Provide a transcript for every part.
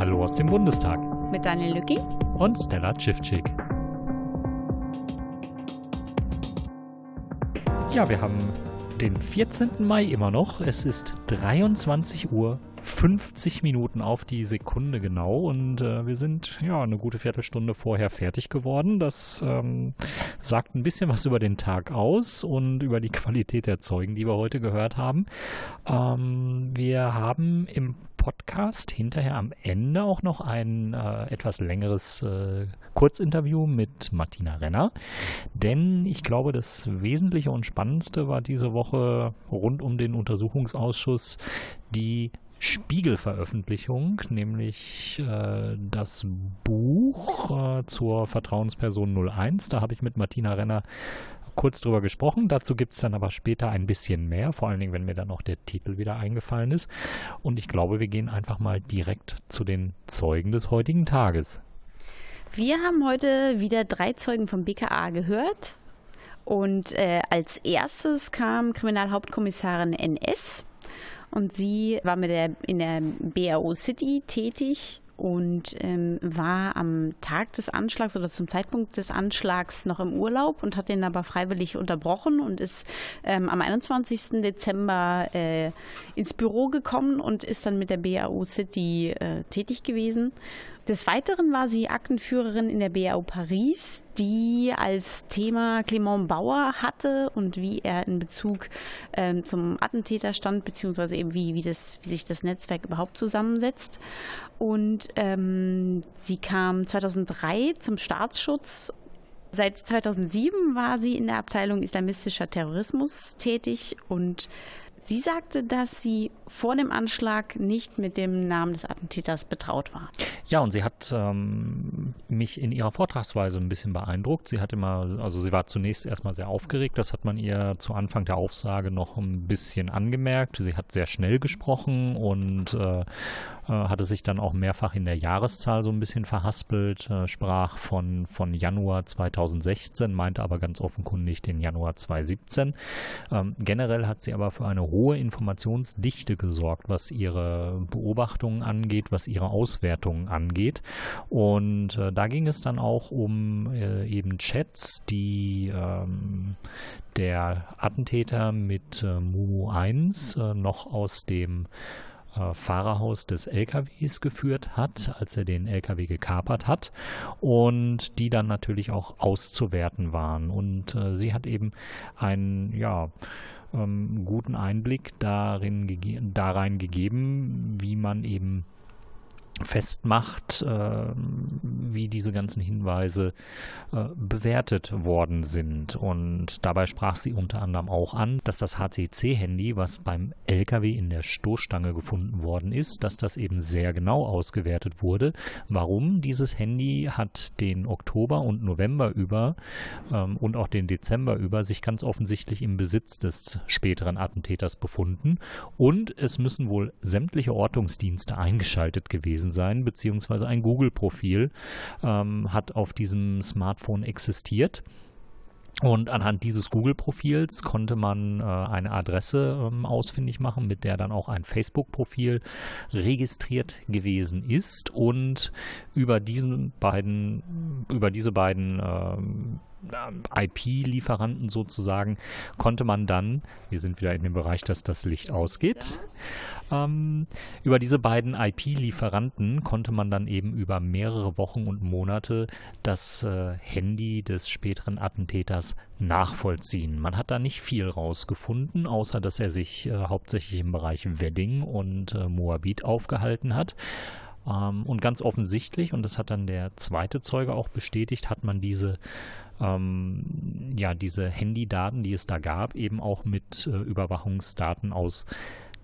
Hallo aus dem Bundestag. Mit Daniel Lücking und Stella Tschiffczyk. Ja, wir haben den 14. Mai immer noch. Es ist 23 Uhr 50 Minuten auf die Sekunde genau und äh, wir sind ja eine gute Viertelstunde vorher fertig geworden. Das ähm, sagt ein bisschen was über den Tag aus und über die Qualität der Zeugen, die wir heute gehört haben. Ähm, wir haben im Podcast hinterher am Ende auch noch ein äh, etwas längeres äh, Kurzinterview mit Martina Renner. Denn ich glaube, das Wesentliche und Spannendste war diese Woche rund um den Untersuchungsausschuss die Spiegelveröffentlichung, nämlich äh, das Buch äh, zur Vertrauensperson 01. Da habe ich mit Martina Renner kurz drüber gesprochen. Dazu gibt es dann aber später ein bisschen mehr, vor allen Dingen, wenn mir dann auch der Titel wieder eingefallen ist. Und ich glaube, wir gehen einfach mal direkt zu den Zeugen des heutigen Tages. Wir haben heute wieder drei Zeugen vom BKA gehört. Und äh, als erstes kam Kriminalhauptkommissarin NS und sie war mit der, in der BAO City tätig und ähm, war am Tag des Anschlags oder zum Zeitpunkt des Anschlags noch im Urlaub und hat den aber freiwillig unterbrochen und ist ähm, am 21. Dezember äh, ins Büro gekommen und ist dann mit der BAO City äh, tätig gewesen. Des Weiteren war sie Aktenführerin in der BAO Paris, die als Thema Clement Bauer hatte und wie er in Bezug ähm, zum Attentäter stand, beziehungsweise eben wie, wie, das, wie sich das Netzwerk überhaupt zusammensetzt. Und ähm, sie kam 2003 zum Staatsschutz Seit 2007 war sie in der Abteilung islamistischer Terrorismus tätig und Sie sagte, dass sie vor dem Anschlag nicht mit dem Namen des Attentäters betraut war. Ja, und sie hat ähm, mich in ihrer Vortragsweise ein bisschen beeindruckt. Sie hat immer, also sie war zunächst erstmal sehr aufgeregt. Das hat man ihr zu Anfang der Aufsage noch ein bisschen angemerkt. Sie hat sehr schnell gesprochen und äh, äh, hatte sich dann auch mehrfach in der Jahreszahl so ein bisschen verhaspelt, äh, sprach von, von Januar 2016, meinte aber ganz offenkundig den Januar 2017. Ähm, generell hat sie aber für eine hohe Informationsdichte gesorgt, was ihre Beobachtungen angeht, was ihre Auswertungen angeht. Und äh, da ging es dann auch um äh, eben Chats, die ähm, der Attentäter mit äh, Mumu 1 äh, noch aus dem äh, Fahrerhaus des LKWs geführt hat, als er den LKW gekapert hat und die dann natürlich auch auszuwerten waren. Und äh, sie hat eben einen, ja, ähm, guten Einblick darin gege da gegeben, wie man eben festmacht, äh, wie diese ganzen Hinweise äh, bewertet worden sind. Und dabei sprach sie unter anderem auch an, dass das HCC-Handy, was beim LKW in der Stoßstange gefunden worden ist, dass das eben sehr genau ausgewertet wurde. Warum? Dieses Handy hat den Oktober und November über ähm, und auch den Dezember über sich ganz offensichtlich im Besitz des späteren Attentäters befunden. Und es müssen wohl sämtliche Ortungsdienste eingeschaltet gewesen gewesen sein, beziehungsweise ein Google-Profil ähm, hat auf diesem Smartphone existiert. Und anhand dieses Google-Profils konnte man äh, eine Adresse ähm, ausfindig machen, mit der dann auch ein Facebook-Profil registriert gewesen ist. Und über diesen beiden, über diese beiden ähm, IP-Lieferanten sozusagen, konnte man dann, wir sind wieder in dem Bereich, dass das Licht ausgeht, ähm, über diese beiden IP-Lieferanten konnte man dann eben über mehrere Wochen und Monate das äh, Handy des späteren Attentäters nachvollziehen. Man hat da nicht viel rausgefunden, außer dass er sich äh, hauptsächlich im Bereich Wedding und äh, Moabit aufgehalten hat. Ähm, und ganz offensichtlich, und das hat dann der zweite Zeuge auch bestätigt, hat man diese ähm, ja, diese Handydaten, die es da gab, eben auch mit äh, Überwachungsdaten aus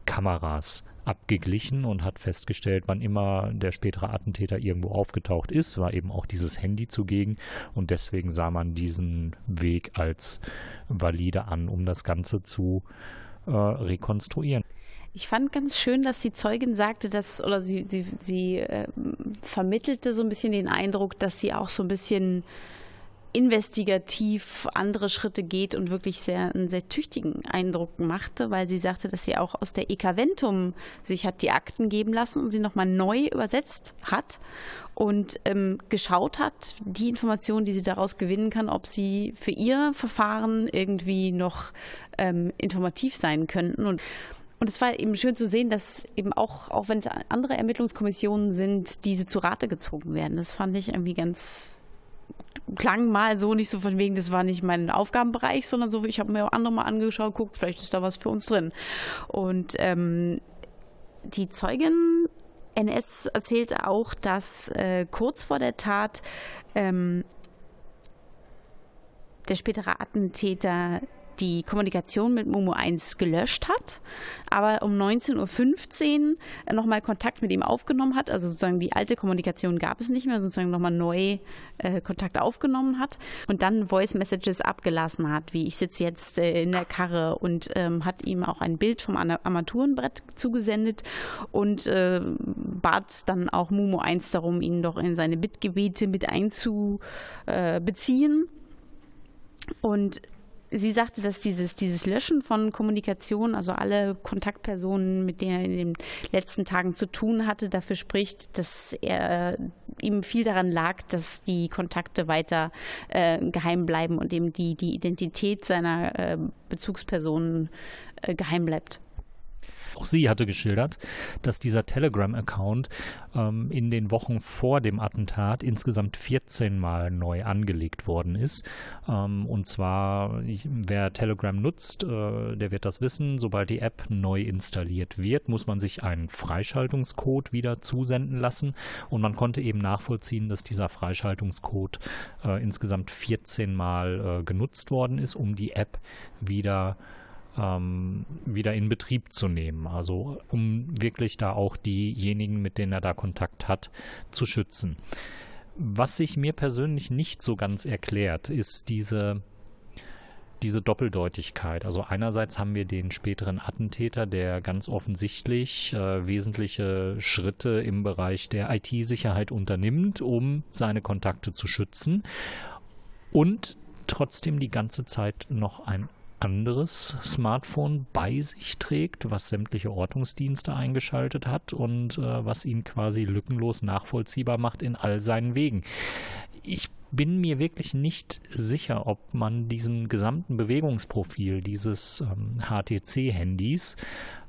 Kameras abgeglichen und hat festgestellt, wann immer der spätere Attentäter irgendwo aufgetaucht ist, war eben auch dieses Handy zugegen und deswegen sah man diesen Weg als valide an, um das Ganze zu äh, rekonstruieren. Ich fand ganz schön, dass die Zeugin sagte, dass, oder sie, sie, sie äh, vermittelte so ein bisschen den Eindruck, dass sie auch so ein bisschen investigativ andere Schritte geht und wirklich sehr, einen sehr tüchtigen Eindruck machte, weil sie sagte, dass sie auch aus der EK-Ventum sich hat die Akten geben lassen und sie nochmal neu übersetzt hat und ähm, geschaut hat, die Informationen, die sie daraus gewinnen kann, ob sie für ihr Verfahren irgendwie noch ähm, informativ sein könnten. Und und es war eben schön zu sehen, dass eben auch, auch wenn es andere Ermittlungskommissionen sind, diese zu Rate gezogen werden. Das fand ich irgendwie ganz, klang mal so nicht so von wegen, das war nicht mein Aufgabenbereich, sondern so, ich habe mir auch andere mal angeschaut, guckt, vielleicht ist da was für uns drin. Und ähm, die Zeugin NS erzählt auch, dass äh, kurz vor der Tat ähm, der spätere Attentäter die Kommunikation mit Momo 1 gelöscht hat, aber um 19.15 Uhr nochmal Kontakt mit ihm aufgenommen hat. Also sozusagen die alte Kommunikation gab es nicht mehr, sozusagen nochmal neu äh, Kontakt aufgenommen hat und dann Voice Messages abgelassen hat, wie ich sitze jetzt äh, in der Karre und ähm, hat ihm auch ein Bild vom Armaturenbrett zugesendet und äh, bat dann auch Momo 1 darum, ihn doch in seine Bittgebete mit einzubeziehen. Und sie sagte, dass dieses, dieses Löschen von Kommunikation, also alle Kontaktpersonen, mit denen er in den letzten Tagen zu tun hatte, dafür spricht, dass er ihm viel daran lag, dass die Kontakte weiter äh, geheim bleiben und eben die, die Identität seiner äh, Bezugspersonen äh, geheim bleibt. Auch sie hatte geschildert, dass dieser Telegram-Account ähm, in den Wochen vor dem Attentat insgesamt 14 Mal neu angelegt worden ist. Ähm, und zwar, ich, wer Telegram nutzt, äh, der wird das wissen, sobald die App neu installiert wird, muss man sich einen Freischaltungscode wieder zusenden lassen. Und man konnte eben nachvollziehen, dass dieser Freischaltungscode äh, insgesamt 14 Mal äh, genutzt worden ist, um die App wieder zu ähm, wieder in Betrieb zu nehmen. Also um wirklich da auch diejenigen, mit denen er da Kontakt hat, zu schützen. Was sich mir persönlich nicht so ganz erklärt, ist diese diese Doppeldeutigkeit. Also einerseits haben wir den späteren Attentäter, der ganz offensichtlich äh, wesentliche Schritte im Bereich der IT-Sicherheit unternimmt, um seine Kontakte zu schützen und trotzdem die ganze Zeit noch ein anderes Smartphone bei sich trägt, was sämtliche Ortungsdienste eingeschaltet hat und äh, was ihn quasi lückenlos nachvollziehbar macht in all seinen Wegen. Ich bin mir wirklich nicht sicher, ob man diesem gesamten Bewegungsprofil dieses ähm, HTC-Handys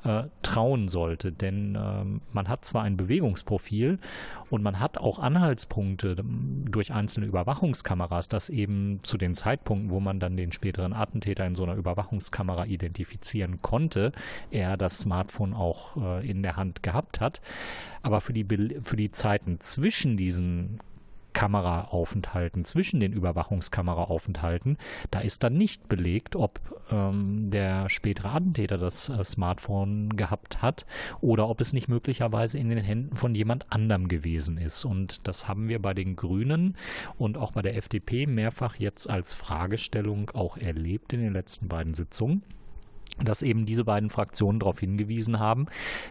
äh, trauen sollte. Denn ähm, man hat zwar ein Bewegungsprofil und man hat auch Anhaltspunkte ähm, durch einzelne Überwachungskameras, dass eben zu den Zeitpunkten, wo man dann den späteren Attentäter in so einer Überwachungskamera identifizieren konnte, er das Smartphone auch äh, in der Hand gehabt hat. Aber für die, für die Zeiten zwischen diesen Kameraaufenthalten, zwischen den Überwachungskameraaufenthalten, da ist dann nicht belegt, ob ähm, der spätere Attentäter das äh, Smartphone gehabt hat oder ob es nicht möglicherweise in den Händen von jemand anderem gewesen ist. Und das haben wir bei den Grünen und auch bei der FDP mehrfach jetzt als Fragestellung auch erlebt in den letzten beiden Sitzungen dass eben diese beiden Fraktionen darauf hingewiesen haben,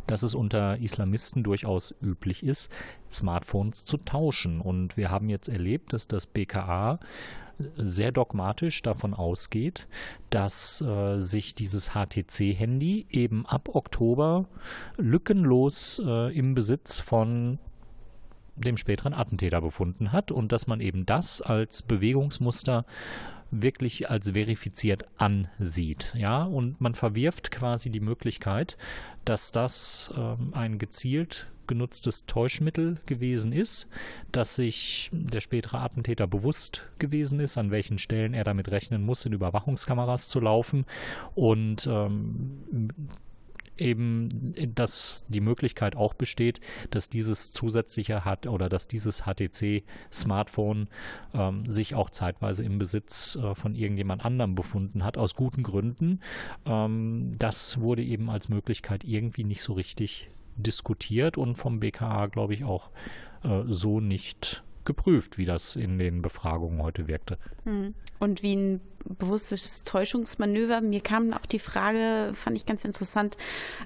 dass es unter Islamisten durchaus üblich ist, Smartphones zu tauschen. Und wir haben jetzt erlebt, dass das BKA sehr dogmatisch davon ausgeht, dass äh, sich dieses HTC-Handy eben ab Oktober lückenlos äh, im Besitz von dem späteren Attentäter befunden hat und dass man eben das als Bewegungsmuster wirklich als verifiziert ansieht. Ja, und man verwirft quasi die Möglichkeit, dass das ähm, ein gezielt genutztes Täuschmittel gewesen ist, dass sich der spätere Attentäter bewusst gewesen ist, an welchen Stellen er damit rechnen muss, in Überwachungskameras zu laufen und ähm, eben, dass die Möglichkeit auch besteht, dass dieses zusätzliche hat oder dass dieses HTC-Smartphone ähm, sich auch zeitweise im Besitz äh, von irgendjemand anderem befunden hat, aus guten Gründen. Ähm, das wurde eben als Möglichkeit irgendwie nicht so richtig diskutiert und vom BKA, glaube ich, auch äh, so nicht geprüft, wie das in den Befragungen heute wirkte. Hm. Und wie ein bewusstes Täuschungsmanöver. Mir kam auch die Frage, fand ich ganz interessant,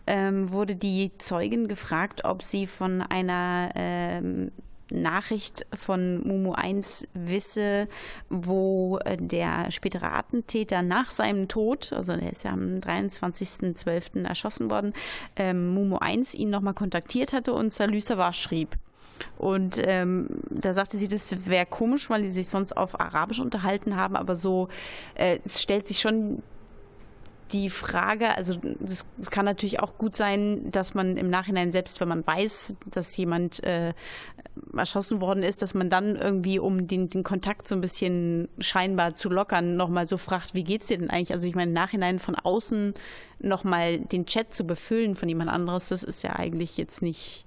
ähm, wurde die Zeugin gefragt, ob sie von einer ähm, Nachricht von Mumu 1 wisse, wo äh, der spätere Attentäter nach seinem Tod, also der ist ja am 23.12. erschossen worden, ähm, Mumu 1 ihn nochmal kontaktiert hatte und Salüsa war schrieb. Und ähm, da sagte sie, das wäre komisch, weil die sich sonst auf Arabisch unterhalten haben, aber so, äh, es stellt sich schon die Frage, also es kann natürlich auch gut sein, dass man im Nachhinein, selbst wenn man weiß, dass jemand äh, erschossen worden ist, dass man dann irgendwie, um den, den Kontakt so ein bisschen scheinbar zu lockern, nochmal so fragt, wie geht's dir denn eigentlich? Also ich meine, im Nachhinein von außen nochmal den Chat zu befüllen von jemand anderes, das ist ja eigentlich jetzt nicht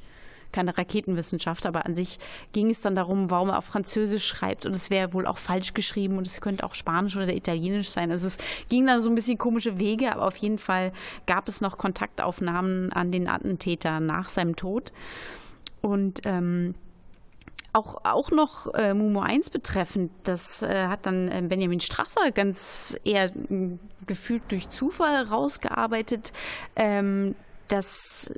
keine Raketenwissenschaft, aber an sich ging es dann darum, warum er auf Französisch schreibt und es wäre wohl auch falsch geschrieben und es könnte auch Spanisch oder Italienisch sein. Also es ging dann so ein bisschen komische Wege, aber auf jeden Fall gab es noch Kontaktaufnahmen an den Attentäter nach seinem Tod. Und ähm, auch, auch noch äh, Mumo 1 betreffend, das äh, hat dann äh, Benjamin Strasser ganz eher gefühlt durch Zufall rausgearbeitet, ähm, dass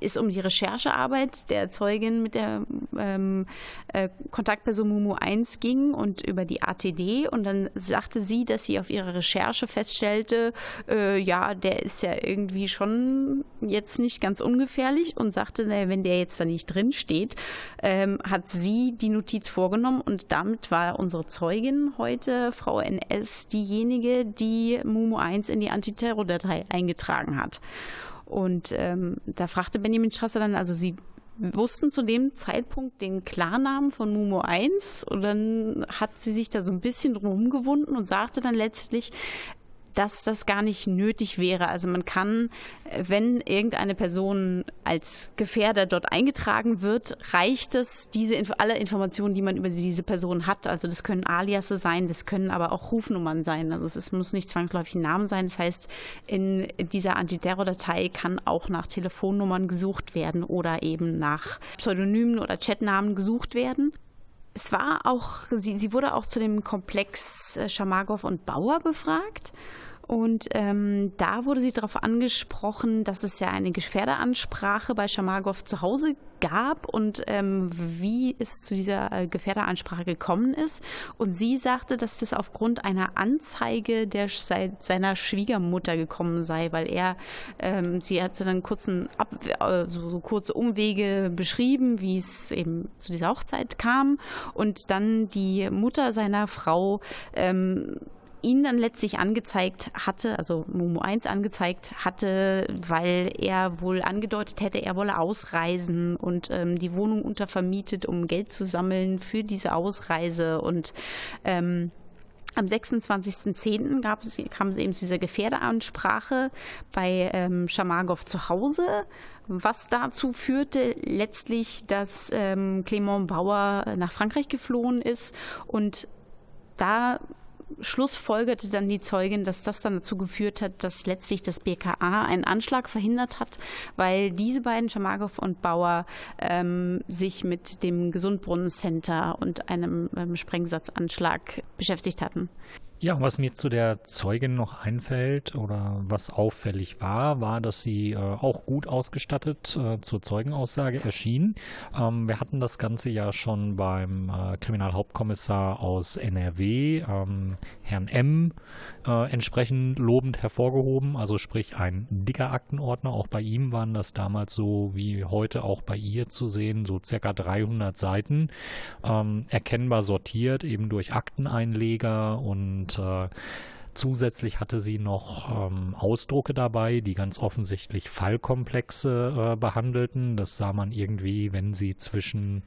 es um die Recherchearbeit der Zeugin mit der ähm, äh, Kontaktperson Mumu 1 ging und über die ATD. Und dann sagte sie, dass sie auf ihrer Recherche feststellte, äh, ja, der ist ja irgendwie schon jetzt nicht ganz ungefährlich und sagte, naja, wenn der jetzt da nicht drin steht, ähm, hat sie die Notiz vorgenommen und damit war unsere Zeugin heute, Frau NS, diejenige, die Mumu 1 in die Antiterror-Datei eingetragen hat. Und ähm, da fragte Benjamin Strasser dann, also sie wussten zu dem Zeitpunkt den Klarnamen von Mumo 1 und dann hat sie sich da so ein bisschen drum gewunden und sagte dann letztlich, dass das gar nicht nötig wäre. Also man kann, wenn irgendeine Person als Gefährder dort eingetragen wird, reicht es, diese alle Informationen, die man über diese Person hat. Also das können Aliasse sein, das können aber auch Rufnummern sein. Also es muss nicht zwangsläufig ein Name sein. Das heißt, in dieser Antiterror-Datei kann auch nach Telefonnummern gesucht werden oder eben nach Pseudonymen oder Chatnamen gesucht werden es war auch, sie, sie wurde auch zu dem Komplex äh, Schamagow und Bauer befragt. Und ähm, da wurde sie darauf angesprochen, dass es ja eine Gefährderansprache bei Schamagow zu Hause gab und ähm, wie es zu dieser äh, Gefährderansprache gekommen ist. Und sie sagte, dass das aufgrund einer Anzeige der, seiner Schwiegermutter gekommen sei, weil er, ähm, sie hat dann kurzen Ab äh, so, so kurze Umwege beschrieben, wie es eben zu dieser Hochzeit kam. Und dann die Mutter seiner Frau ähm, ihn dann letztlich angezeigt hatte, also Momo 1 angezeigt hatte, weil er wohl angedeutet hätte, er wolle ausreisen und ähm, die Wohnung untervermietet, um Geld zu sammeln für diese Ausreise und ähm, am 26.10. Gab es, kam es eben zu dieser Gefährdeansprache bei ähm, Schamagow zu Hause, was dazu führte letztlich, dass ähm, Clément Bauer nach Frankreich geflohen ist und da schlussfolgerte dann die Zeugin, dass das dann dazu geführt hat, dass letztlich das BKA einen Anschlag verhindert hat, weil diese beiden, Schamagow und Bauer, ähm, sich mit dem Gesundbrunnen-Center und einem ähm, Sprengsatzanschlag beschäftigt hatten. Ja, was mir zu der Zeugin noch einfällt oder was auffällig war, war, dass sie äh, auch gut ausgestattet äh, zur Zeugenaussage erschien. Ähm, wir hatten das Ganze ja schon beim äh, Kriminalhauptkommissar aus NRW, ähm, Herrn M., äh, entsprechend lobend hervorgehoben. Also sprich ein dicker Aktenordner. Auch bei ihm waren das damals so wie heute auch bei ihr zu sehen, so circa 300 Seiten, ähm, erkennbar sortiert eben durch Akteneinleger und äh, Zusätzlich hatte sie noch ähm, Ausdrucke dabei, die ganz offensichtlich Fallkomplexe äh, behandelten. Das sah man irgendwie, wenn sie zwischen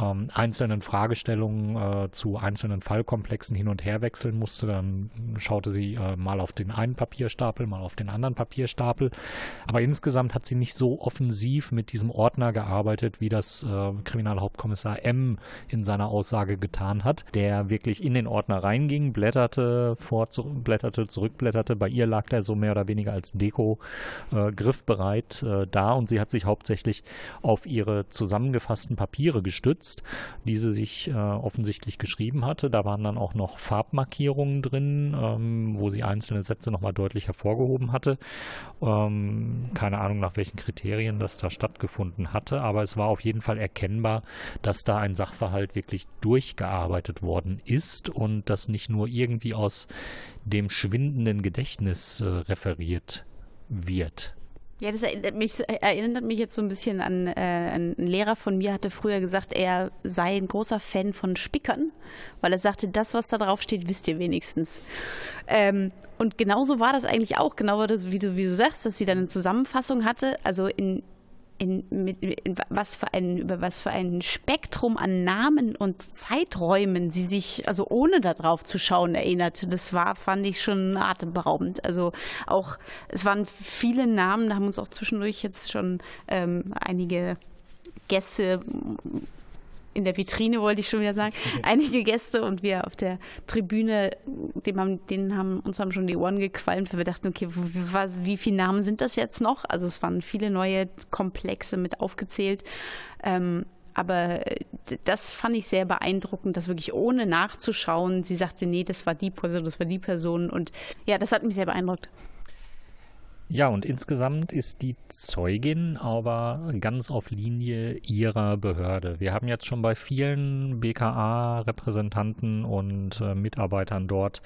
ähm, einzelnen Fragestellungen äh, zu einzelnen Fallkomplexen hin und her wechseln musste. Dann schaute sie äh, mal auf den einen Papierstapel, mal auf den anderen Papierstapel. Aber insgesamt hat sie nicht so offensiv mit diesem Ordner gearbeitet, wie das äh, Kriminalhauptkommissar M in seiner Aussage getan hat, der wirklich in den Ordner reinging, blätterte vor, zu, blätterte, zurückblätterte. Bei ihr lag der so mehr oder weniger als Deko äh, griffbereit äh, da und sie hat sich hauptsächlich auf ihre zusammengefassten Papiere gestützt, die sie sich äh, offensichtlich geschrieben hatte. Da waren dann auch noch Farbmarkierungen drin, ähm, wo sie einzelne Sätze nochmal deutlich hervorgehoben hatte. Ähm, keine Ahnung, nach welchen Kriterien das da stattgefunden hatte, aber es war auf jeden Fall erkennbar, dass da ein Sachverhalt wirklich durchgearbeitet worden ist und das nicht nur irgendwie aus dem schwindenden Gedächtnis äh, referiert wird. Ja, das erinnert mich, erinnert mich jetzt so ein bisschen an, äh, ein Lehrer von mir hatte früher gesagt, er sei ein großer Fan von Spickern, weil er sagte, das, was da drauf steht, wisst ihr wenigstens. Ähm, und genauso war das eigentlich auch, genau wie du, wie du sagst, dass sie dann eine Zusammenfassung hatte. Also in in, mit, in was für ein, über was für ein Spektrum an Namen und Zeiträumen sie sich, also ohne darauf zu schauen, erinnerte. Das war, fand ich schon atemberaubend. Also auch, es waren viele Namen, da haben uns auch zwischendurch jetzt schon ähm, einige Gäste in der Vitrine, wollte ich schon wieder sagen, einige Gäste und wir auf der Tribüne, dem haben, denen haben uns haben schon die Ohren gequalmt, weil wir dachten, okay, wie, wie viele Namen sind das jetzt noch? Also es waren viele neue Komplexe mit aufgezählt. Ähm, aber das fand ich sehr beeindruckend, dass wirklich ohne nachzuschauen, sie sagte, nee, das war die Person, das war die Person. Und ja, das hat mich sehr beeindruckt. Ja, und insgesamt ist die Zeugin aber ganz auf Linie ihrer Behörde. Wir haben jetzt schon bei vielen BKA-Repräsentanten und äh, Mitarbeitern dort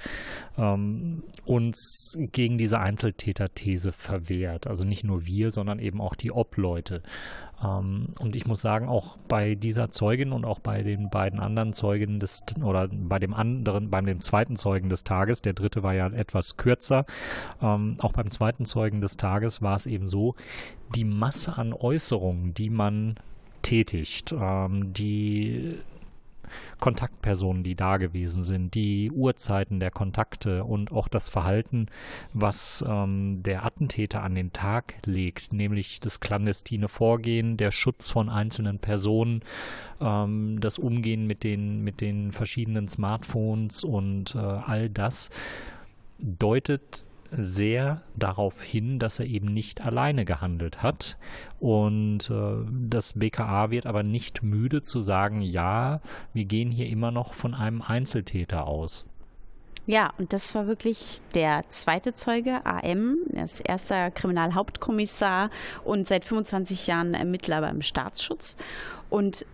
ähm, uns gegen diese Einzeltäter-These verwehrt. Also nicht nur wir, sondern eben auch die Obleute. Ähm, und ich muss sagen, auch bei dieser Zeugin und auch bei den beiden anderen Zeugen des, oder bei dem anderen, beim dem zweiten Zeugen des Tages, der dritte war ja etwas kürzer, ähm, auch beim zweiten Zeugen des Tages war es eben so, die Masse an Äußerungen, die man tätigt, ähm, die Kontaktpersonen, die da gewesen sind, die Uhrzeiten der Kontakte und auch das Verhalten, was ähm, der Attentäter an den Tag legt, nämlich das clandestine Vorgehen, der Schutz von einzelnen Personen, ähm, das Umgehen mit den, mit den verschiedenen Smartphones und äh, all das deutet sehr darauf hin, dass er eben nicht alleine gehandelt hat. Und äh, das BKA wird aber nicht müde zu sagen, ja, wir gehen hier immer noch von einem Einzeltäter aus. Ja, und das war wirklich der zweite Zeuge, AM, er ist erster Kriminalhauptkommissar und seit 25 Jahren Ermittler beim Staatsschutz. Und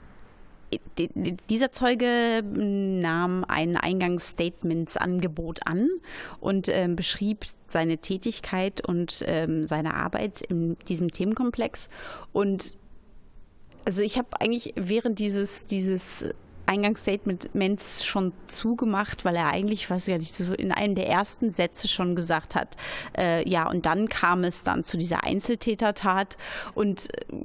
dieser Zeuge nahm ein Eingangsstatementsangebot an und äh, beschrieb seine Tätigkeit und ähm, seine Arbeit in diesem Themenkomplex. Und also ich habe eigentlich während dieses, dieses Eingangsstatements schon zugemacht, weil er eigentlich, weiß ich ja nicht, in einem der ersten Sätze schon gesagt hat, äh, ja, und dann kam es dann zu dieser Einzeltätertat und äh,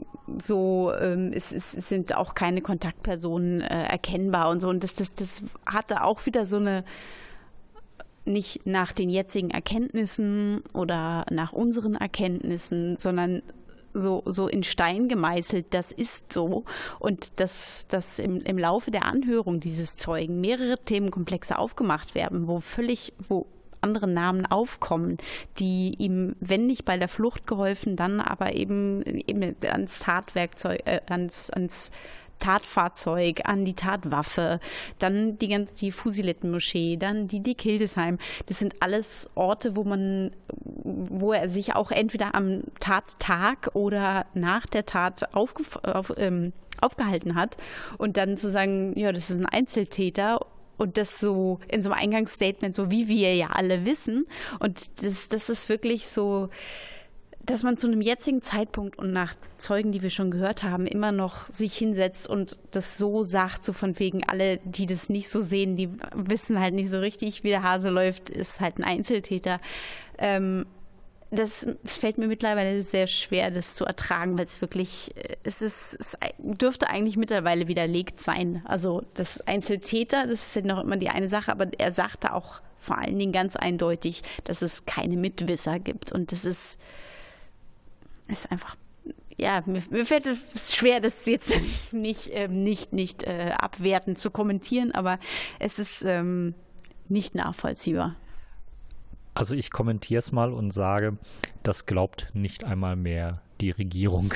so ähm, es, es, sind auch keine Kontaktpersonen äh, erkennbar und so. Und das, das, das hatte auch wieder so eine nicht nach den jetzigen Erkenntnissen oder nach unseren Erkenntnissen, sondern so, so in Stein gemeißelt, das ist so. Und dass, dass im, im Laufe der Anhörung dieses Zeugen mehrere Themenkomplexe aufgemacht werden, wo völlig, wo andere Namen aufkommen, die ihm, wenn nicht bei der Flucht geholfen, dann aber eben, eben ans Tatwerkzeug, äh, ans, ans Tatfahrzeug, an die Tatwaffe, dann die ganze die Fusilettenmoschee, dann die die Kildesheim. Das sind alles Orte, wo man, wo er sich auch entweder am Tattag oder nach der Tat aufge, auf, ähm, aufgehalten hat und dann zu sagen, ja, das ist ein Einzeltäter und das so in so einem Eingangsstatement, so wie wir ja alle wissen. Und das, das ist wirklich so, dass man zu einem jetzigen Zeitpunkt und nach Zeugen, die wir schon gehört haben, immer noch sich hinsetzt und das so sagt, so von wegen alle, die das nicht so sehen, die wissen halt nicht so richtig, wie der Hase läuft, ist halt ein Einzeltäter. Ähm, das, es fällt mir mittlerweile sehr schwer, das zu ertragen, weil es wirklich, es ist, es dürfte eigentlich mittlerweile widerlegt sein. Also das Einzeltäter, das ist ja noch immer die eine Sache, aber er sagte auch vor allen Dingen ganz eindeutig, dass es keine Mitwisser gibt. Und das ist, ist einfach ja, mir, fällt es schwer, das jetzt nicht, nicht, ähm, nicht, nicht äh, abwertend zu kommentieren, aber es ist ähm, nicht nachvollziehbar. Also ich kommentiere es mal und sage, das glaubt nicht einmal mehr die Regierung.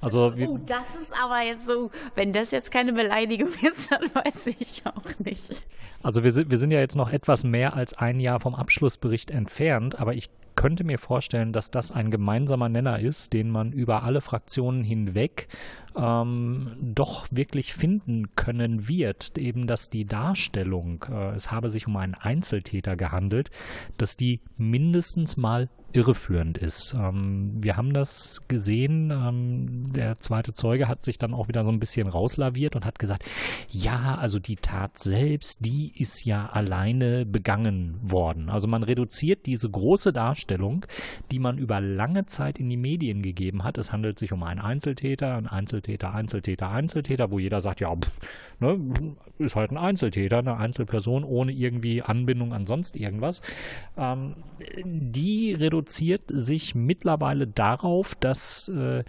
Also oh, das ist aber jetzt so, wenn das jetzt keine Beleidigung ist, dann weiß ich auch nicht. Also wir sind, wir sind ja jetzt noch etwas mehr als ein Jahr vom Abschlussbericht entfernt, aber ich könnte mir vorstellen, dass das ein gemeinsamer Nenner ist, den man über alle Fraktionen hinweg ähm, doch wirklich finden können wird. Eben, dass die Darstellung, äh, es habe sich um einen Einzeltäter gehandelt, dass die mindestens mal irreführend ist. Ähm, wir haben das gesehen. Ähm, der zweite Zeuge hat sich dann auch wieder so ein bisschen rauslaviert und hat gesagt, ja, also die Tat selbst, die ist ja alleine begangen worden. Also man reduziert diese große Darstellung, die man über lange Zeit in die Medien gegeben hat. Es handelt sich um einen Einzeltäter, ein Einzeltäter, Einzeltäter, Einzeltäter, wo jeder sagt, ja, pff, ne, ist halt ein Einzeltäter, eine Einzelperson ohne irgendwie Anbindung an sonst irgendwas. Ähm, die reduziert sich mittlerweile darauf, dass äh,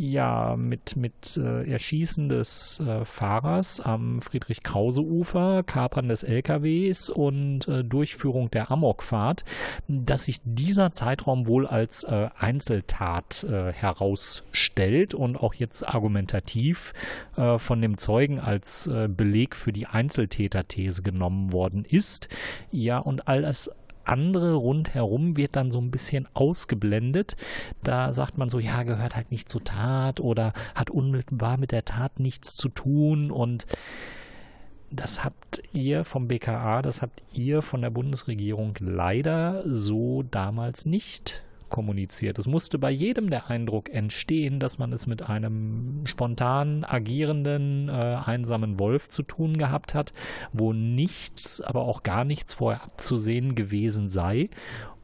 ja mit, mit äh, Erschießen des äh, Fahrers am Friedrich-Krause-Ufer, Kapern des LKWs und äh, Durchführung der Amokfahrt, dass sich dieser Zeitraum wohl als äh, Einzeltat äh, herausstellt und auch jetzt argumentativ äh, von dem Zeugen als Beleg für die Einzeltäter-These genommen worden ist. Ja, und all das andere rundherum wird dann so ein bisschen ausgeblendet. Da sagt man so, ja, gehört halt nicht zur Tat oder hat unmittelbar mit der Tat nichts zu tun und das habt ihr vom BKA, das habt ihr von der Bundesregierung leider so damals nicht kommuniziert. Es musste bei jedem der Eindruck entstehen, dass man es mit einem spontan agierenden, äh, einsamen Wolf zu tun gehabt hat, wo nichts, aber auch gar nichts vorher abzusehen gewesen sei.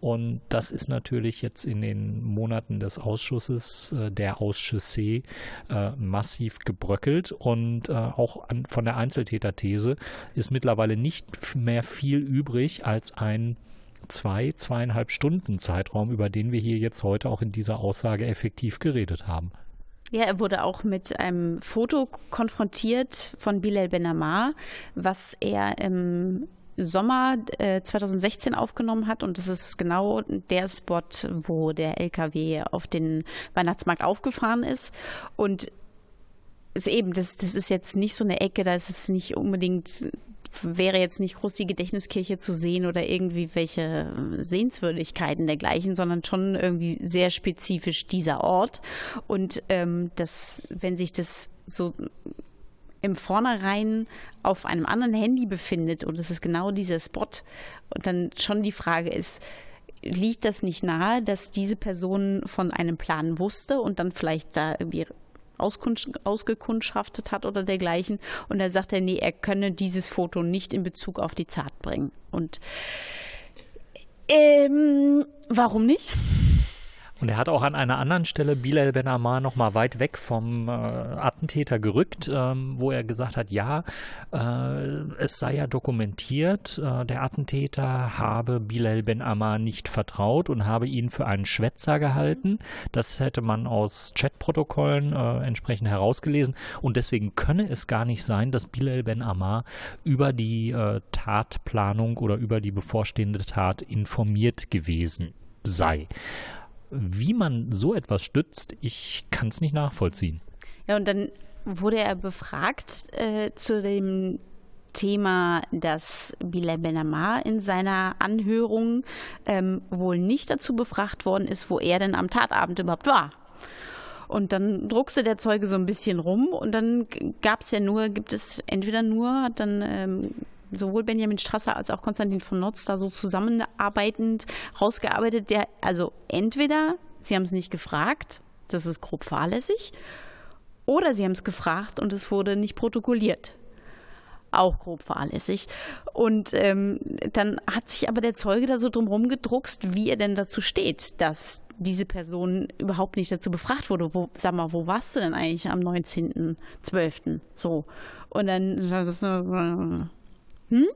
Und das ist natürlich jetzt in den Monaten des Ausschusses, äh, der Ausschüsse, äh, massiv gebröckelt. Und äh, auch an, von der Einzeltäterthese ist mittlerweile nicht mehr viel übrig als ein zwei, zweieinhalb Stunden Zeitraum, über den wir hier jetzt heute auch in dieser Aussage effektiv geredet haben. Ja, er wurde auch mit einem Foto konfrontiert von Bilal Benamar, was er im Sommer äh, 2016 aufgenommen hat. Und das ist genau der Spot, wo der LKW auf den Weihnachtsmarkt aufgefahren ist. Und ist eben, das, das ist jetzt nicht so eine Ecke, da ist es nicht unbedingt wäre jetzt nicht groß die Gedächtniskirche zu sehen oder irgendwie welche Sehenswürdigkeiten dergleichen, sondern schon irgendwie sehr spezifisch dieser Ort. Und ähm, das, wenn sich das so im Vornherein auf einem anderen Handy befindet und es ist genau dieser Spot und dann schon die Frage ist, liegt das nicht nahe, dass diese Person von einem Plan wusste und dann vielleicht da irgendwie ausgekundschaftet hat oder dergleichen. Und da sagt er, nee, er könne dieses Foto nicht in Bezug auf die Zart bringen. Und ähm, warum nicht? Und er hat auch an einer anderen Stelle Bilal Ben Ammar nochmal weit weg vom äh, Attentäter gerückt, ähm, wo er gesagt hat, ja, äh, es sei ja dokumentiert, äh, der Attentäter habe Bilal Ben Ammar nicht vertraut und habe ihn für einen Schwätzer gehalten. Das hätte man aus Chatprotokollen äh, entsprechend herausgelesen. Und deswegen könne es gar nicht sein, dass Bilal Ben Ammar über die äh, Tatplanung oder über die bevorstehende Tat informiert gewesen sei wie man so etwas stützt, ich kann es nicht nachvollziehen. Ja, und dann wurde er befragt äh, zu dem Thema, dass Bilal Benamar in seiner Anhörung ähm, wohl nicht dazu befragt worden ist, wo er denn am Tatabend überhaupt war. Und dann druckste der Zeuge so ein bisschen rum und dann gab es ja nur, gibt es entweder nur, dann ähm, sowohl Benjamin Strasser als auch Konstantin von Notz da so zusammenarbeitend rausgearbeitet, der also entweder sie haben es nicht gefragt, das ist grob fahrlässig, oder sie haben es gefragt und es wurde nicht protokolliert. Auch grob fahrlässig. Und ähm, dann hat sich aber der Zeuge da so drum gedruckst, wie er denn dazu steht, dass diese Person überhaupt nicht dazu befragt wurde. Wo, sag mal, wo warst du denn eigentlich am 19.12.? So. Und dann, das, hm?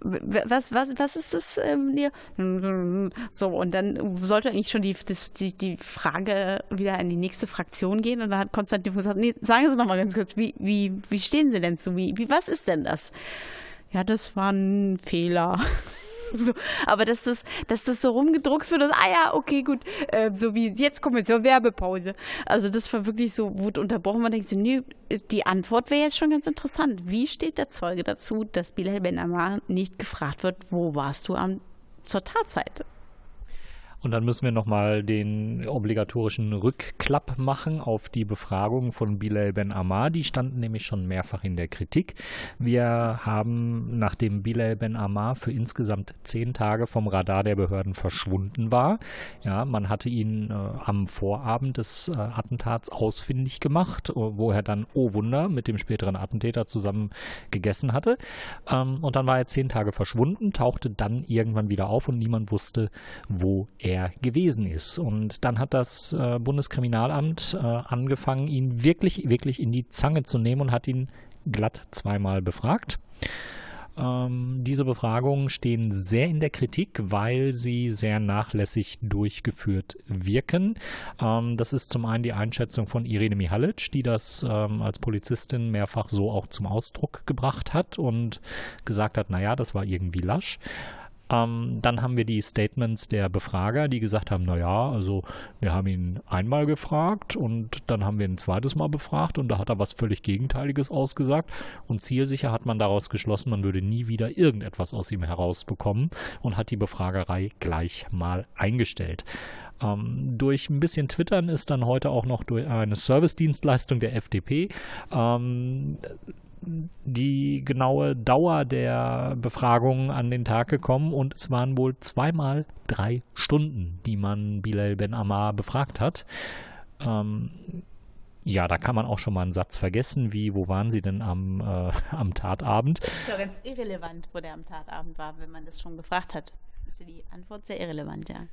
Was, was, was ist das ähm, hier? So, und dann sollte eigentlich schon die, die, die Frage wieder in die nächste Fraktion gehen. Und da hat Konstantin gesagt, nee, sagen Sie noch mal ganz kurz, wie, wie, wie stehen Sie denn zu? Wie, wie, was ist denn das? Ja, das war ein Fehler. so, aber dass das, dass das so rumgedruckt wird, dass, ah ja, okay, gut, äh, so wie jetzt kommen wir zur Werbepause. Also das war wirklich so, wurde unterbrochen. Man denkt so, nee, die Antwort wäre jetzt schon ganz interessant. Wie steht der Zeuge dazu, dass Bilal Ben Ammar nicht gefragt wird, wo warst du am, zur Tatzeit? Und dann müssen wir nochmal den obligatorischen Rückklapp machen auf die Befragung von Bilal Ben Ammar. Die standen nämlich schon mehrfach in der Kritik. Wir haben, nachdem Bilal Ben Ammar für insgesamt zehn Tage vom Radar der Behörden verschwunden war, ja, man hatte ihn äh, am Vorabend des äh, Attentats ausfindig gemacht, wo er dann, oh Wunder, mit dem späteren Attentäter zusammen gegessen hatte. Ähm, und dann war er zehn Tage verschwunden, tauchte dann irgendwann wieder auf und niemand wusste, wo er er gewesen ist. Und dann hat das äh, Bundeskriminalamt äh, angefangen, ihn wirklich, wirklich in die Zange zu nehmen und hat ihn glatt zweimal befragt. Ähm, diese Befragungen stehen sehr in der Kritik, weil sie sehr nachlässig durchgeführt wirken. Ähm, das ist zum einen die Einschätzung von Irene Mihalic, die das ähm, als Polizistin mehrfach so auch zum Ausdruck gebracht hat und gesagt hat, naja, das war irgendwie lasch. Ähm, dann haben wir die Statements der Befrager, die gesagt haben, naja, also wir haben ihn einmal gefragt und dann haben wir ihn ein zweites Mal befragt und da hat er was völlig Gegenteiliges ausgesagt und zielsicher hat man daraus geschlossen, man würde nie wieder irgendetwas aus ihm herausbekommen und hat die Befragerei gleich mal eingestellt. Ähm, durch ein bisschen Twittern ist dann heute auch noch durch eine Service-Dienstleistung der FDP ähm, die genaue Dauer der Befragung an den Tag gekommen und es waren wohl zweimal drei Stunden, die man Bilal Ben Ammar befragt hat. Ähm, ja, da kann man auch schon mal einen Satz vergessen, wie, wo waren Sie denn am, äh, am Tatabend? Ist ja ganz irrelevant, wo der am Tatabend war, wenn man das schon gefragt hat. Ist ja die Antwort sehr irrelevant, ja.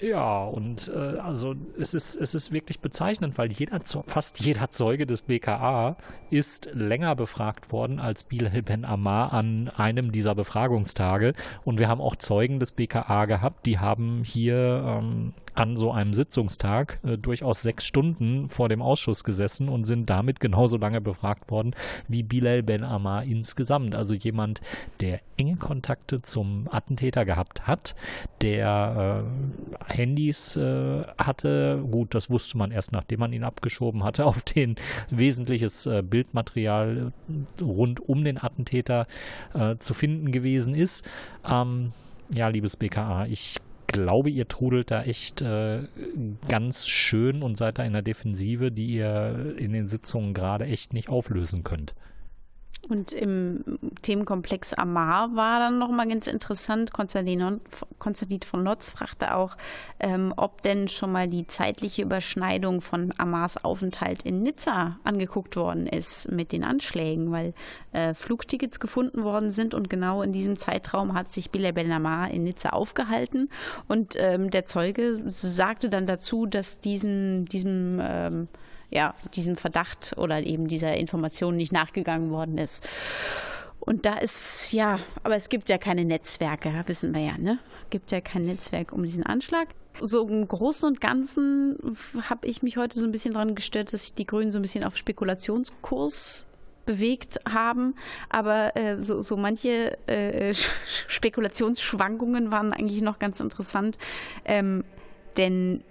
Ja, und äh, also es ist, es ist wirklich bezeichnend, weil jeder, fast jeder Zeuge des BKA ist länger befragt worden als Bilal Ben Ammar an einem dieser Befragungstage. Und wir haben auch Zeugen des BKA gehabt, die haben hier ähm, an so einem Sitzungstag äh, durchaus sechs Stunden vor dem Ausschuss gesessen und sind damit genauso lange befragt worden wie Bilal Ben Ammar insgesamt. Also jemand, der enge Kontakte zum Attentäter gehabt hat, der äh, Handys äh, hatte. Gut, das wusste man erst, nachdem man ihn abgeschoben hatte, auf den wesentliches äh, Bildmaterial rund um den Attentäter äh, zu finden gewesen ist. Ähm, ja, liebes BKA, ich glaube, ihr trudelt da echt äh, ganz schön und seid da in der Defensive, die ihr in den Sitzungen gerade echt nicht auflösen könnt. Und im Themenkomplex Amar war dann nochmal ganz interessant. Konstantin, von Notz fragte auch, ähm, ob denn schon mal die zeitliche Überschneidung von Amars Aufenthalt in Nizza angeguckt worden ist mit den Anschlägen, weil äh, Flugtickets gefunden worden sind und genau in diesem Zeitraum hat sich Bilal Ben Amar in Nizza aufgehalten und ähm, der Zeuge sagte dann dazu, dass diesen, diesem ähm, ja, diesem Verdacht oder eben dieser Information nicht nachgegangen worden ist. Und da ist, ja, aber es gibt ja keine Netzwerke, wissen wir ja, ne? Gibt ja kein Netzwerk um diesen Anschlag. So im Großen und Ganzen habe ich mich heute so ein bisschen daran gestört, dass sich die Grünen so ein bisschen auf Spekulationskurs bewegt haben. Aber äh, so, so manche äh, Spekulationsschwankungen waren eigentlich noch ganz interessant. Ähm, denn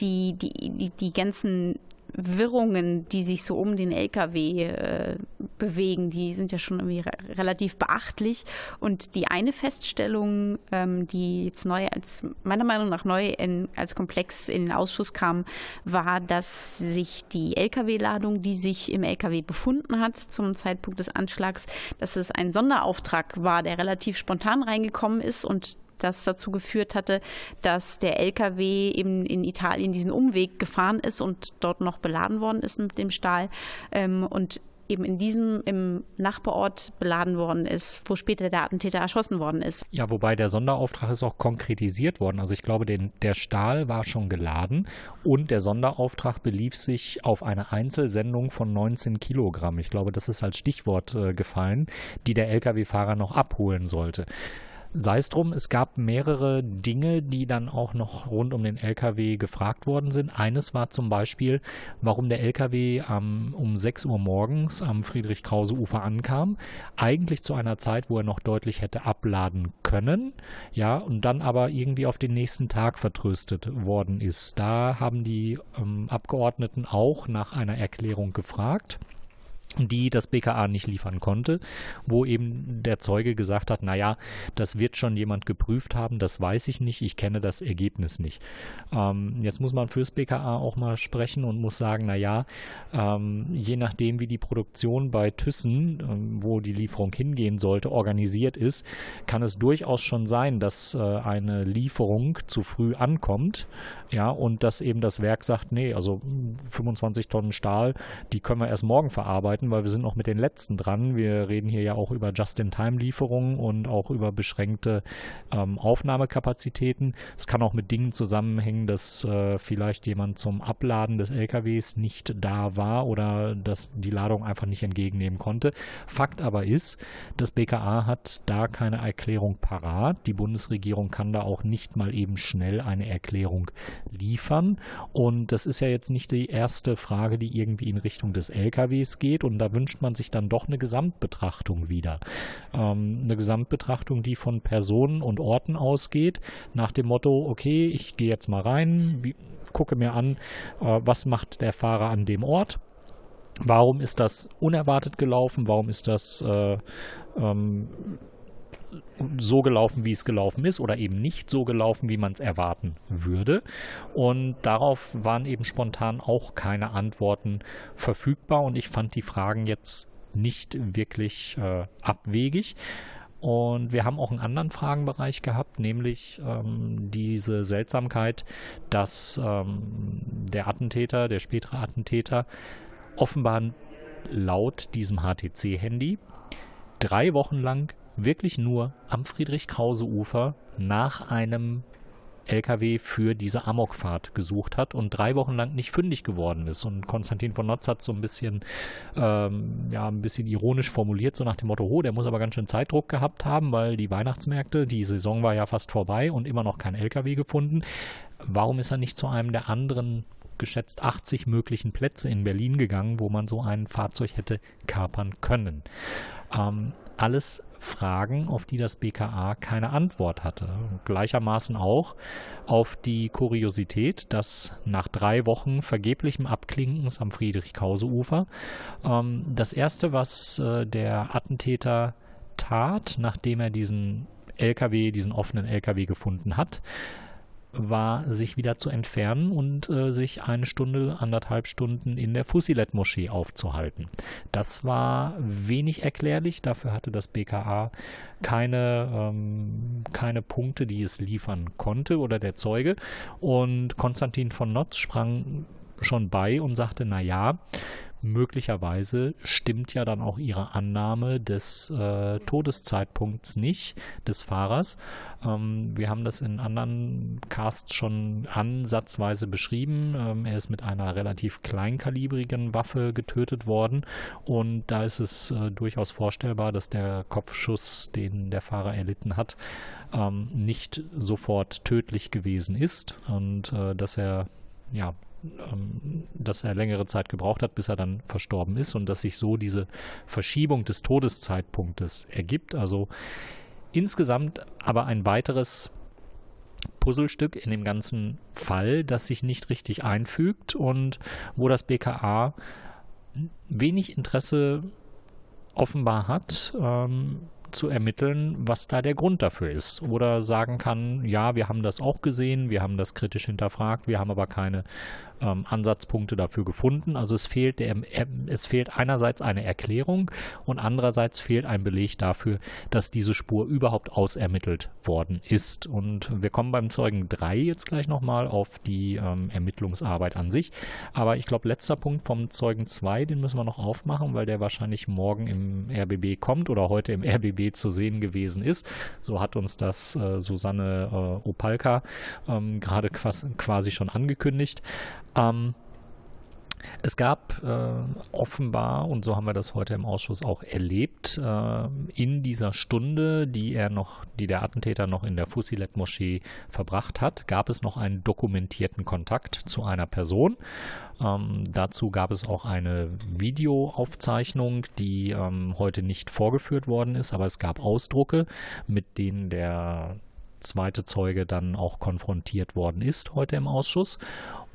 die, die, die, die ganzen Wirrungen, die sich so um den LKW äh, bewegen, die sind ja schon irgendwie re relativ beachtlich. Und die eine Feststellung, ähm, die jetzt neu als meiner Meinung nach neu in, als Komplex in den Ausschuss kam, war, dass sich die LKW-Ladung, die sich im LKW befunden hat zum Zeitpunkt des Anschlags, dass es ein Sonderauftrag war, der relativ spontan reingekommen ist und das dazu geführt hatte, dass der LKW eben in Italien diesen Umweg gefahren ist und dort noch beladen worden ist mit dem Stahl ähm, und eben in diesem im Nachbarort beladen worden ist, wo später der Attentäter erschossen worden ist. Ja, wobei der Sonderauftrag ist auch konkretisiert worden. Also ich glaube, den, der Stahl war schon geladen und der Sonderauftrag belief sich auf eine Einzelsendung von 19 Kilogramm. Ich glaube, das ist als Stichwort äh, gefallen, die der Lkw-Fahrer noch abholen sollte. Sei es drum, es gab mehrere Dinge, die dann auch noch rund um den LKW gefragt worden sind. Eines war zum Beispiel, warum der LKW ähm, um 6 Uhr morgens am Friedrich-Krause-Ufer ankam. Eigentlich zu einer Zeit, wo er noch deutlich hätte abladen können. Ja, und dann aber irgendwie auf den nächsten Tag vertröstet worden ist. Da haben die ähm, Abgeordneten auch nach einer Erklärung gefragt die das BKA nicht liefern konnte, wo eben der Zeuge gesagt hat, naja, das wird schon jemand geprüft haben, das weiß ich nicht, ich kenne das Ergebnis nicht. Ähm, jetzt muss man fürs BKA auch mal sprechen und muss sagen, naja, ähm, je nachdem, wie die Produktion bei Thyssen, ähm, wo die Lieferung hingehen sollte, organisiert ist, kann es durchaus schon sein, dass äh, eine Lieferung zu früh ankommt, ja, und dass eben das Werk sagt, nee, also 25 Tonnen Stahl, die können wir erst morgen verarbeiten arbeiten, weil wir sind noch mit den letzten dran. Wir reden hier ja auch über Just-in-Time-Lieferungen und auch über beschränkte ähm, Aufnahmekapazitäten. Es kann auch mit Dingen zusammenhängen, dass äh, vielleicht jemand zum Abladen des LKWs nicht da war oder dass die Ladung einfach nicht entgegennehmen konnte. Fakt aber ist, das BKA hat da keine Erklärung parat. Die Bundesregierung kann da auch nicht mal eben schnell eine Erklärung liefern. Und das ist ja jetzt nicht die erste Frage, die irgendwie in Richtung des LKWs geht und da wünscht man sich dann doch eine Gesamtbetrachtung wieder. Ähm, eine Gesamtbetrachtung, die von Personen und Orten ausgeht, nach dem Motto, okay, ich gehe jetzt mal rein, wie, gucke mir an, äh, was macht der Fahrer an dem Ort. Warum ist das unerwartet gelaufen? Warum ist das äh, ähm, so gelaufen, wie es gelaufen ist oder eben nicht so gelaufen, wie man es erwarten würde. Und darauf waren eben spontan auch keine Antworten verfügbar und ich fand die Fragen jetzt nicht wirklich äh, abwegig. Und wir haben auch einen anderen Fragenbereich gehabt, nämlich ähm, diese Seltsamkeit, dass ähm, der Attentäter, der spätere Attentäter, offenbar laut diesem HTC-Handy drei Wochen lang wirklich nur am Friedrich-Krause-Ufer nach einem LKW für diese Amokfahrt gesucht hat und drei Wochen lang nicht fündig geworden ist. Und Konstantin von Notz hat so ein bisschen, ähm, ja, ein bisschen ironisch formuliert, so nach dem Motto, oh, der muss aber ganz schön Zeitdruck gehabt haben, weil die Weihnachtsmärkte, die Saison war ja fast vorbei und immer noch kein LKW gefunden. Warum ist er nicht zu einem der anderen geschätzt 80 möglichen Plätze in Berlin gegangen, wo man so ein Fahrzeug hätte kapern können? Ähm, alles Fragen, auf die das BKA keine Antwort hatte. Gleichermaßen auch auf die Kuriosität, dass nach drei Wochen vergeblichem Abklinkens am Friedrich-Krause-Ufer ähm, das erste, was äh, der Attentäter tat, nachdem er diesen LKW, diesen offenen LKW gefunden hat, war, sich wieder zu entfernen und äh, sich eine Stunde, anderthalb Stunden in der Fusilet-Moschee aufzuhalten. Das war wenig erklärlich, dafür hatte das BKA keine, ähm, keine Punkte, die es liefern konnte oder der Zeuge. Und Konstantin von Notz sprang schon bei und sagte, na ja, möglicherweise stimmt ja dann auch ihre Annahme des äh, Todeszeitpunkts nicht des Fahrers. Ähm, wir haben das in anderen Casts schon ansatzweise beschrieben. Ähm, er ist mit einer relativ kleinkalibrigen Waffe getötet worden und da ist es äh, durchaus vorstellbar, dass der Kopfschuss, den der Fahrer erlitten hat, ähm, nicht sofort tödlich gewesen ist und äh, dass er ja dass er längere Zeit gebraucht hat, bis er dann verstorben ist und dass sich so diese Verschiebung des Todeszeitpunktes ergibt. Also insgesamt aber ein weiteres Puzzlestück in dem ganzen Fall, das sich nicht richtig einfügt und wo das BKA wenig Interesse offenbar hat, ähm, zu ermitteln, was da der Grund dafür ist. Oder sagen kann, ja, wir haben das auch gesehen, wir haben das kritisch hinterfragt, wir haben aber keine ähm, Ansatzpunkte dafür gefunden. Also es fehlt, der, es fehlt einerseits eine Erklärung und andererseits fehlt ein Beleg dafür, dass diese Spur überhaupt ausermittelt worden ist. Und wir kommen beim Zeugen 3 jetzt gleich nochmal auf die ähm, Ermittlungsarbeit an sich. Aber ich glaube, letzter Punkt vom Zeugen 2, den müssen wir noch aufmachen, weil der wahrscheinlich morgen im RBB kommt oder heute im RBB zu sehen gewesen ist. So hat uns das äh, Susanne äh, Opalka ähm, gerade quasi schon angekündigt. Ähm, Es gab äh, offenbar, und so haben wir das heute im Ausschuss auch erlebt, äh, in dieser Stunde, die er noch, die der Attentäter noch in der Fusilet-Moschee verbracht hat, gab es noch einen dokumentierten Kontakt zu einer Person. Ähm, dazu gab es auch eine Videoaufzeichnung, die ähm, heute nicht vorgeführt worden ist, aber es gab Ausdrucke, mit denen der zweite Zeuge dann auch konfrontiert worden ist heute im Ausschuss.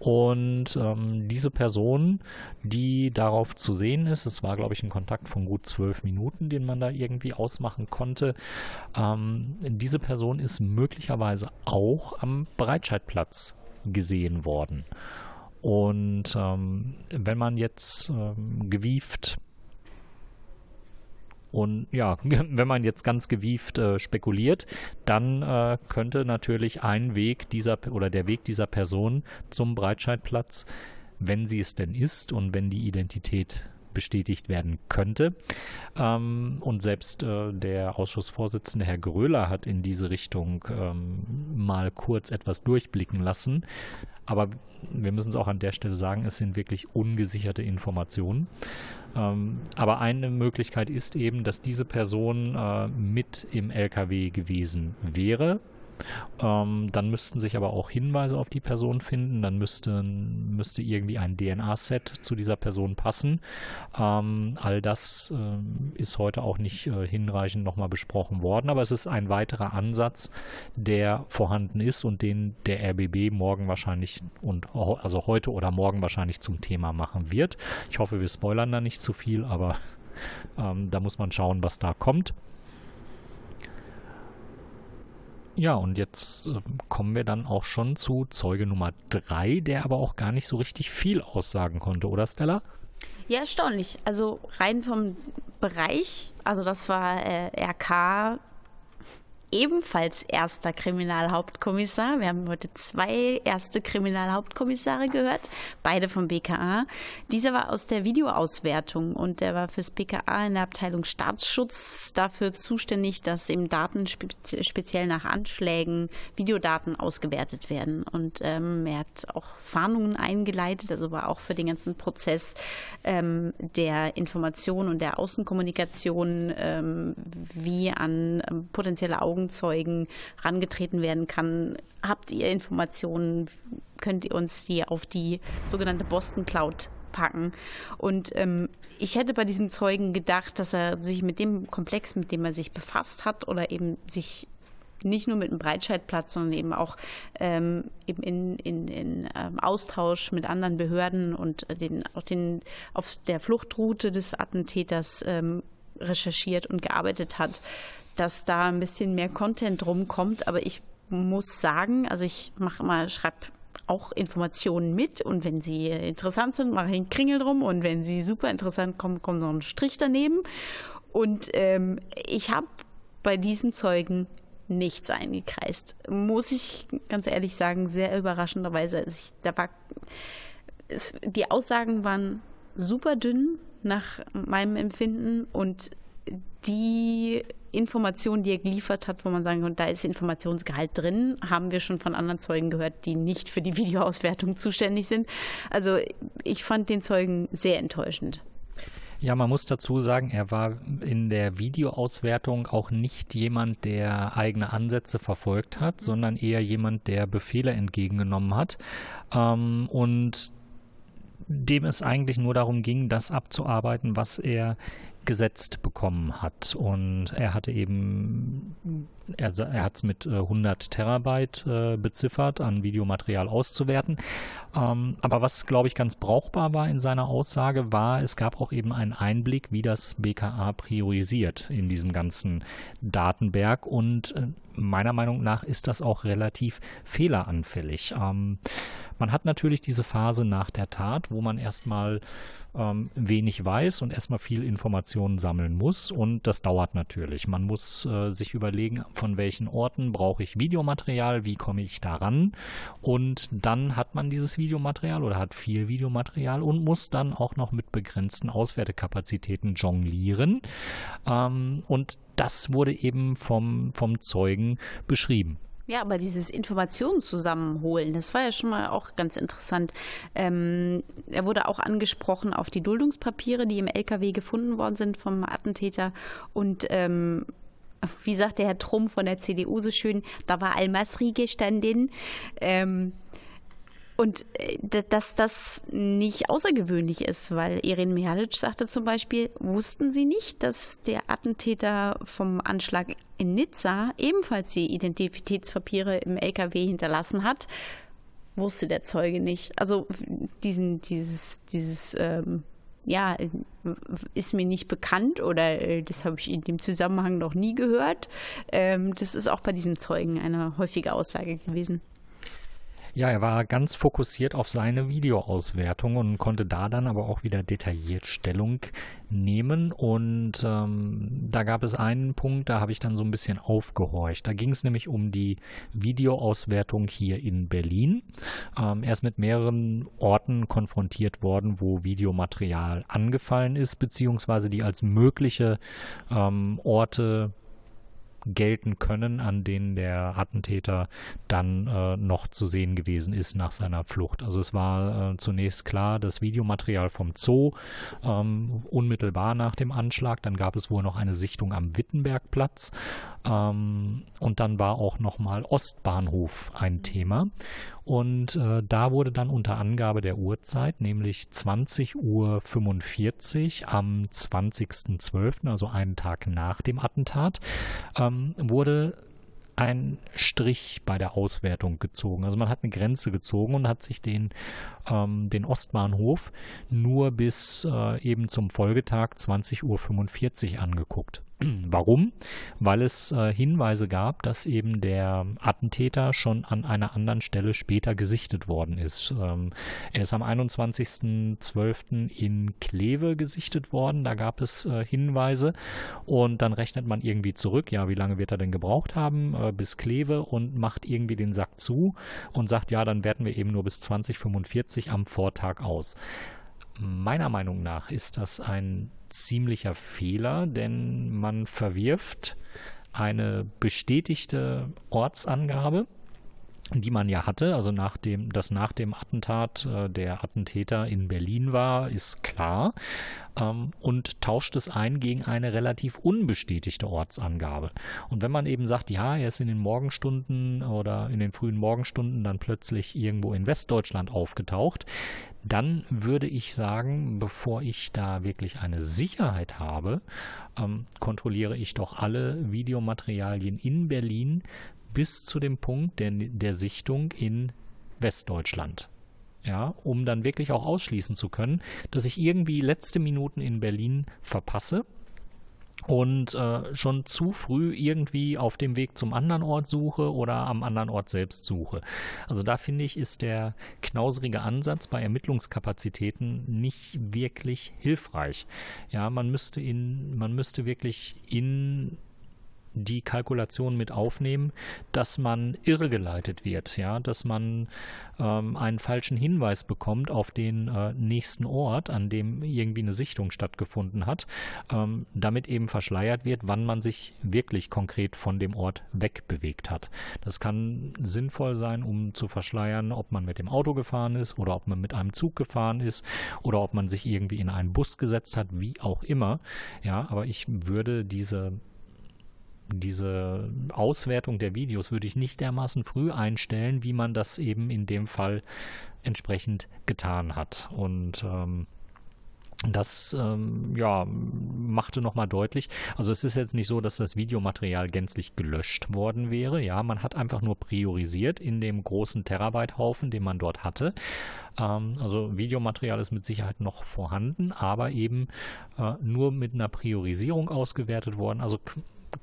Und ähm, diese Person, die darauf zu sehen ist, es war, glaube ich, ein Kontakt von gut zwölf Minuten, den man da irgendwie ausmachen konnte, ähm, diese Person ist möglicherweise auch am Breitscheidplatz gesehen worden. Und ähm, wenn man jetzt ähm, gewieft und ja, wenn man jetzt ganz gewieft äh, spekuliert, dann äh, könnte natürlich ein Weg dieser oder der Weg dieser Person zum Breitscheidplatz, wenn sie es denn ist und wenn die Identität bestätigt werden könnte. Ähm, und selbst äh, der Ausschussvorsitzende Herr Gröler hat in diese Richtung ähm, mal kurz etwas durchblicken lassen. Aber wir müssen es auch an der Stelle sagen, es sind wirklich ungesicherte Informationen. Ähm, aber eine Möglichkeit ist eben, dass diese Person äh, mit im LKW gewesen wäre ähm, dann müssten sich aber auch Hinweise auf die Person finden. Dann müsste, müsste irgendwie ein DNA-Set zu dieser Person passen. Ähm, all das äh, ist heute auch nicht äh, hinreichend nochmal besprochen worden, aber es ist ein weiterer Ansatz, der vorhanden ist und den der RBB morgen wahrscheinlich und also heute oder morgen wahrscheinlich zum Thema machen wird. Ich hoffe, wir spoilern da nicht zu viel, aber ähm, da muss man schauen, was da kommt. Ja, und jetzt äh, kommen wir dann auch schon zu Zeuge Nummer 3, der aber auch gar nicht so richtig viel aussagen konnte, oder Stella? Ja, erstaunlich. Also rein vom Bereich, also das war äh, RK ebenfalls erster Kriminalhauptkommissar. Wir haben heute zwei erste Kriminalhauptkommissare gehört, beide vom BKA. Dieser war aus der Videoauswertung und der war fürs BKA in der Abteilung Staatsschutz dafür zuständig, dass eben Daten speziell nach Anschlägen, Videodaten ausgewertet werden. Und ähm, er hat auch Fahndungen eingeleitet, also war auch für den ganzen Prozess ähm, der Information und der Außenkommunikation ähm, wie an ähm, potenzielle Augen Augenzeugen rangetreten werden kann. Habt ihr Informationen? Könnt ihr uns die auf die sogenannte Boston Cloud packen? Und ähm, ich hätte bei diesem Zeugen gedacht, dass er sich mit dem Komplex, mit dem er sich befasst hat oder eben sich nicht nur mit dem Breitscheidplatz, sondern eben auch ähm, eben in, in, in ähm, Austausch mit anderen Behörden und den, auch den, auf der Fluchtroute des Attentäters ähm, recherchiert und gearbeitet hat dass da ein bisschen mehr Content rumkommt. Aber ich muss sagen, also ich mache mal, schreibe auch Informationen mit und wenn sie interessant sind, mache ich einen Kringel drum und wenn sie super interessant kommen, kommt noch ein Strich daneben. Und ähm, ich habe bei diesen Zeugen nichts eingekreist. Muss ich ganz ehrlich sagen, sehr überraschenderweise. Also ich, da war, es, die Aussagen waren super dünn nach meinem Empfinden und die Informationen, die er geliefert hat, wo man sagen kann, da ist Informationsgehalt drin, haben wir schon von anderen Zeugen gehört, die nicht für die Videoauswertung zuständig sind. Also ich fand den Zeugen sehr enttäuschend. Ja, man muss dazu sagen, er war in der Videoauswertung auch nicht jemand, der eigene Ansätze verfolgt hat, sondern eher jemand, der Befehle entgegengenommen hat. Ähm, und dem es eigentlich nur darum ging, das abzuarbeiten, was er gesetzt bekommen hat. Und er hatte eben, er, er hat es mit 100 äh, Terabyte äh, beziffert, an Videomaterial auszuwerten. Ähm, aber was, glaube ich, ganz brauchbar war in seiner Aussage, war, es gab auch eben einen Einblick, wie das BKA priorisiert in diesem ganzen Datenberg. Und äh, meiner Meinung nach ist das auch relativ fehleranfällig. Ähm, man hat natürlich diese Phase nach der Tat, wo man erstmal ähm, wenig weiß und erstmal viel Informationen sammeln muss. Und das dauert natürlich. Man muss äh, sich überlegen, von welchen Orten brauche ich Videomaterial, wie komme ich daran. Und dann hat man dieses Videomaterial oder hat viel Videomaterial und muss dann auch noch mit begrenzten Auswertekapazitäten jonglieren. Ähm, und das wurde eben vom, vom Zeugen beschrieben. Ja, aber dieses Informationen zusammenholen, das war ja schon mal auch ganz interessant. Ähm, er wurde auch angesprochen auf die Duldungspapiere, die im LKW gefunden worden sind vom Attentäter. Und ähm, wie sagt der Herr Trumm von der CDU so schön, da war Almasri gestanden. Ähm, und äh, dass das nicht außergewöhnlich ist, weil Irin Mihalic sagte zum Beispiel, wussten Sie nicht, dass der Attentäter vom Anschlag in Nizza ebenfalls die Identitätspapiere im LKW hinterlassen hat? Wusste der Zeuge nicht. Also diesen, dieses, dieses, ähm, ja, ist mir nicht bekannt oder äh, das habe ich in dem Zusammenhang noch nie gehört. Ähm, das ist auch bei diesem Zeugen eine häufige Aussage gewesen. Ja, er war ganz fokussiert auf seine Videoauswertung und konnte da dann aber auch wieder detailliert Stellung nehmen. Und ähm, da gab es einen Punkt, da habe ich dann so ein bisschen aufgehorcht. Da ging es nämlich um die Videoauswertung hier in Berlin. Ähm, er ist mit mehreren Orten konfrontiert worden, wo Videomaterial angefallen ist, beziehungsweise die als mögliche ähm, Orte gelten können, an denen der Attentäter dann äh, noch zu sehen gewesen ist nach seiner Flucht. Also es war äh, zunächst klar, das Videomaterial vom Zoo ähm, unmittelbar nach dem Anschlag. Dann gab es wohl noch eine Sichtung am Wittenbergplatz. Ähm, und dann war auch nochmal Ostbahnhof ein Thema. Und äh, da wurde dann unter Angabe der Uhrzeit, nämlich 20.45 Uhr am 20.12., also einen Tag nach dem Attentat, ähm, wurde ein Strich bei der Auswertung gezogen. Also man hat eine Grenze gezogen und hat sich den, ähm, den Ostbahnhof nur bis äh, eben zum Folgetag 20.45 Uhr angeguckt. Warum? Weil es äh, Hinweise gab, dass eben der Attentäter schon an einer anderen Stelle später gesichtet worden ist. Ähm, er ist am 21.12. in Kleve gesichtet worden. Da gab es äh, Hinweise und dann rechnet man irgendwie zurück, ja, wie lange wird er denn gebraucht haben äh, bis Kleve und macht irgendwie den Sack zu und sagt, ja, dann werten wir eben nur bis 2045 am Vortag aus. Meiner Meinung nach ist das ein ziemlicher Fehler, denn man verwirft eine bestätigte Ortsangabe die man ja hatte, also nach dem, dass nach dem Attentat äh, der Attentäter in Berlin war, ist klar, ähm, und tauscht es ein gegen eine relativ unbestätigte Ortsangabe. Und wenn man eben sagt, ja, er ist in den Morgenstunden oder in den frühen Morgenstunden dann plötzlich irgendwo in Westdeutschland aufgetaucht, dann würde ich sagen, bevor ich da wirklich eine Sicherheit habe, ähm, kontrolliere ich doch alle Videomaterialien in Berlin bis zu dem Punkt der, der Sichtung in Westdeutschland. Ja, um dann wirklich auch ausschließen zu können, dass ich irgendwie letzte Minuten in Berlin verpasse und äh, schon zu früh irgendwie auf dem Weg zum anderen Ort suche oder am anderen Ort selbst suche. Also da finde ich, ist der knauserige Ansatz bei Ermittlungskapazitäten nicht wirklich hilfreich. Ja, man müsste in, man müsste wirklich in die Kalkulation mit aufnehmen, dass man irregeleitet wird, ja, dass man ähm, einen falschen Hinweis bekommt auf den äh, nächsten Ort, an dem irgendwie eine Sichtung stattgefunden hat, ähm, damit eben verschleiert wird, wann man sich wirklich konkret von dem Ort wegbewegt hat. Das kann sinnvoll sein, um zu verschleiern, ob man mit dem Auto gefahren ist oder ob man mit einem Zug gefahren ist oder ob man sich irgendwie in einen Bus gesetzt hat, wie auch immer. Ja, aber ich würde diese diese Auswertung der Videos würde ich nicht dermaßen früh einstellen, wie man das eben in dem Fall entsprechend getan hat. Und ähm, das ähm, ja, machte nochmal deutlich, also es ist jetzt nicht so, dass das Videomaterial gänzlich gelöscht worden wäre. Ja, man hat einfach nur priorisiert in dem großen Terabyte-Haufen, den man dort hatte. Ähm, also Videomaterial ist mit Sicherheit noch vorhanden, aber eben äh, nur mit einer Priorisierung ausgewertet worden. Also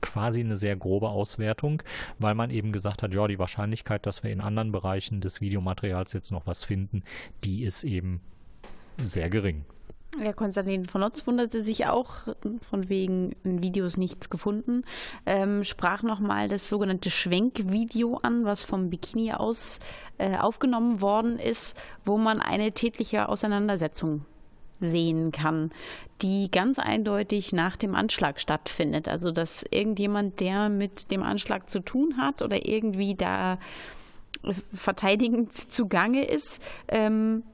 quasi eine sehr grobe Auswertung, weil man eben gesagt hat, ja, die Wahrscheinlichkeit, dass wir in anderen Bereichen des Videomaterials jetzt noch was finden, die ist eben sehr gering. Ja, Konstantin von Notz wunderte sich auch, von wegen in Videos nichts gefunden, ähm, sprach nochmal das sogenannte Schwenkvideo an, was vom Bikini aus äh, aufgenommen worden ist, wo man eine tätliche Auseinandersetzung sehen kann, die ganz eindeutig nach dem Anschlag stattfindet. Also dass irgendjemand, der mit dem Anschlag zu tun hat oder irgendwie da verteidigend zugange ist, ähm,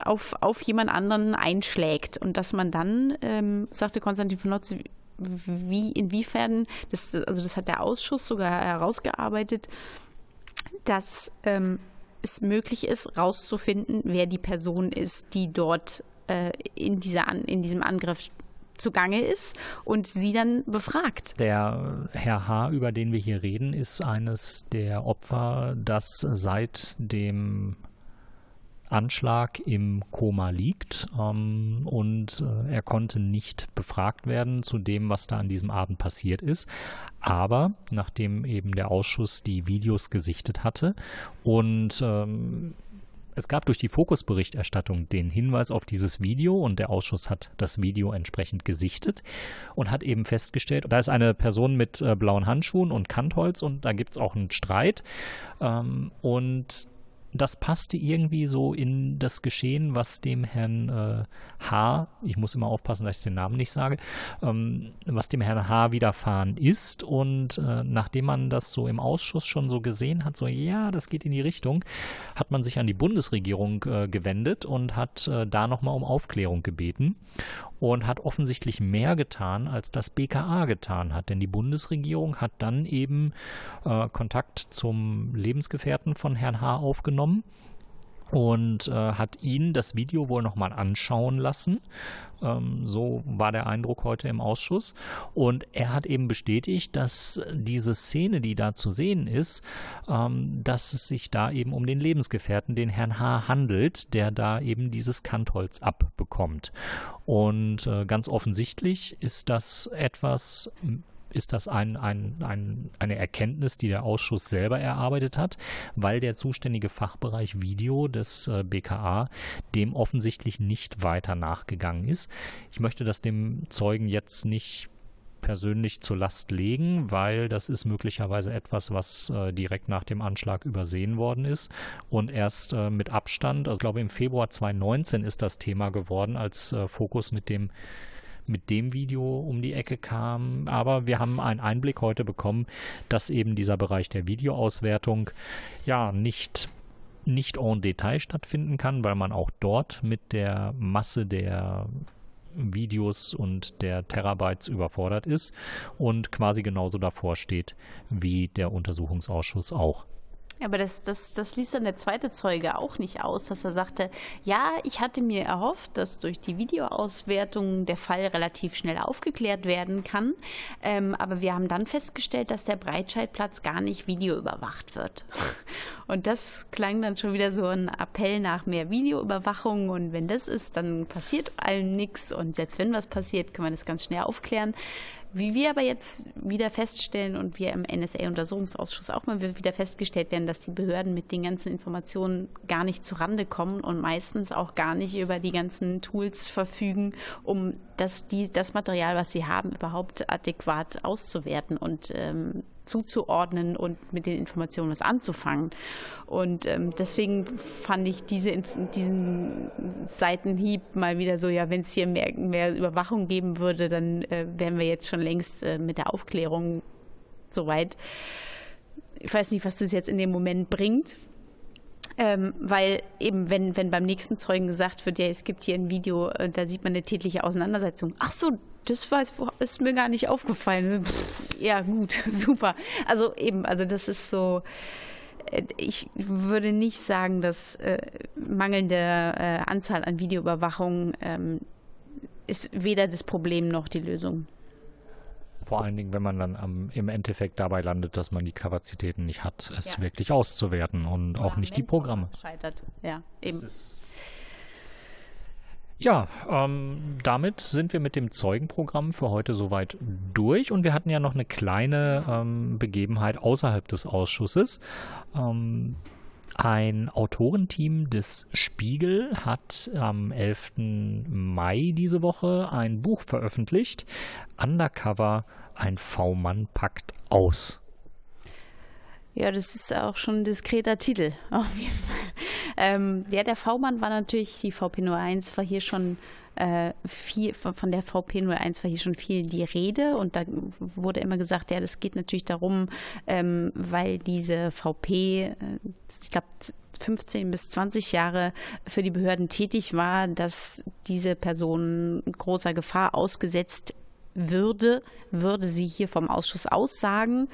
auf, auf jemand anderen einschlägt und dass man dann, ähm, sagte Konstantin von Notz, wie, inwiefern, das, also das hat der Ausschuss sogar herausgearbeitet, dass ähm, es möglich ist, rauszufinden, wer die Person ist, die dort äh, in, dieser, in diesem Angriff zugange ist und sie dann befragt. Der Herr H., über den wir hier reden, ist eines der Opfer, das seit dem Anschlag im Koma liegt ähm, und äh, er konnte nicht befragt werden zu dem, was da an diesem Abend passiert ist. Aber nachdem eben der Ausschuss die Videos gesichtet hatte und ähm, es gab durch die Fokusberichterstattung den Hinweis auf dieses Video und der Ausschuss hat das Video entsprechend gesichtet und hat eben festgestellt, da ist eine Person mit äh, blauen Handschuhen und Kantholz und da gibt es auch einen Streit. Ähm, und das passte irgendwie so in das Geschehen, was dem Herrn äh, H., ich muss immer aufpassen, dass ich den Namen nicht sage, ähm, was dem Herrn H. widerfahren ist. Und äh, nachdem man das so im Ausschuss schon so gesehen hat, so ja, das geht in die Richtung, hat man sich an die Bundesregierung äh, gewendet und hat äh, da nochmal um Aufklärung gebeten und hat offensichtlich mehr getan, als das BKA getan hat. Denn die Bundesregierung hat dann eben äh, Kontakt zum Lebensgefährten von Herrn H. aufgenommen und äh, hat ihn das Video wohl nochmal anschauen lassen. Ähm, so war der Eindruck heute im Ausschuss. Und er hat eben bestätigt, dass diese Szene, die da zu sehen ist, ähm, dass es sich da eben um den Lebensgefährten, den Herrn H. handelt, der da eben dieses Kantholz abbekommt. Und äh, ganz offensichtlich ist das etwas, ist das ein, ein, ein, eine Erkenntnis, die der Ausschuss selber erarbeitet hat, weil der zuständige Fachbereich Video des äh, BKA dem offensichtlich nicht weiter nachgegangen ist. Ich möchte das dem Zeugen jetzt nicht persönlich zur Last legen, weil das ist möglicherweise etwas, was äh, direkt nach dem Anschlag übersehen worden ist und erst äh, mit Abstand, also ich glaube im Februar 2019 ist das Thema geworden, als äh, Fokus mit dem mit dem Video um die Ecke kam. Aber wir haben einen Einblick heute bekommen, dass eben dieser Bereich der Videoauswertung ja nicht nicht en Detail stattfinden kann, weil man auch dort mit der Masse der Videos und der Terabytes überfordert ist und quasi genauso davor steht wie der Untersuchungsausschuss auch. Aber das, das, das ließ dann der zweite Zeuge auch nicht aus, dass er sagte, ja, ich hatte mir erhofft, dass durch die Videoauswertung der Fall relativ schnell aufgeklärt werden kann. Ähm, aber wir haben dann festgestellt, dass der Breitscheidplatz gar nicht videoüberwacht wird. Und das klang dann schon wieder so ein Appell nach mehr Videoüberwachung. Und wenn das ist, dann passiert allen nichts. Und selbst wenn was passiert, kann man das ganz schnell aufklären. Wie wir aber jetzt wieder feststellen und wir im NSA-Untersuchungsausschuss auch mal wieder festgestellt werden, dass die Behörden mit den ganzen Informationen gar nicht zurande kommen und meistens auch gar nicht über die ganzen Tools verfügen, um das, die, das Material, was sie haben, überhaupt adäquat auszuwerten. Und ähm, zuzuordnen und mit den Informationen was anzufangen. Und ähm, deswegen fand ich diese, diesen Seitenhieb mal wieder so, ja, wenn es hier mehr, mehr Überwachung geben würde, dann äh, wären wir jetzt schon längst äh, mit der Aufklärung soweit. Ich weiß nicht, was das jetzt in dem Moment bringt. Ähm, weil eben, wenn, wenn beim nächsten Zeugen gesagt wird, ja, es gibt hier ein Video, äh, da sieht man eine tätliche Auseinandersetzung. Ach so, das war, ist mir gar nicht aufgefallen. Pff, ja, gut, super. Also eben, also das ist so, äh, ich würde nicht sagen, dass äh, mangelnde äh, Anzahl an Videoüberwachung ähm, ist weder das Problem noch die Lösung. Vor allen Dingen, wenn man dann am, im Endeffekt dabei landet, dass man die Kapazitäten nicht hat, es ja. wirklich auszuwerten und Oder auch nicht die Programme. Scheitert, ja, eben. Ja, ähm, damit sind wir mit dem Zeugenprogramm für heute soweit durch und wir hatten ja noch eine kleine ähm, Begebenheit außerhalb des Ausschusses. Ähm, ein Autorenteam des Spiegel hat am 11. Mai diese Woche ein Buch veröffentlicht. Undercover, ein V-Mann packt aus. Ja, das ist auch schon ein diskreter Titel, auf jeden Fall. Ähm, ja, der V-Mann war natürlich, die VP01 war hier schon äh, viel, von der VP01 war hier schon viel die Rede und da wurde immer gesagt, ja, das geht natürlich darum, ähm, weil diese VP, äh, ich glaube, 15 bis 20 Jahre für die Behörden tätig war, dass diese Person großer Gefahr ausgesetzt würde, würde sie hier vom Ausschuss aussagen.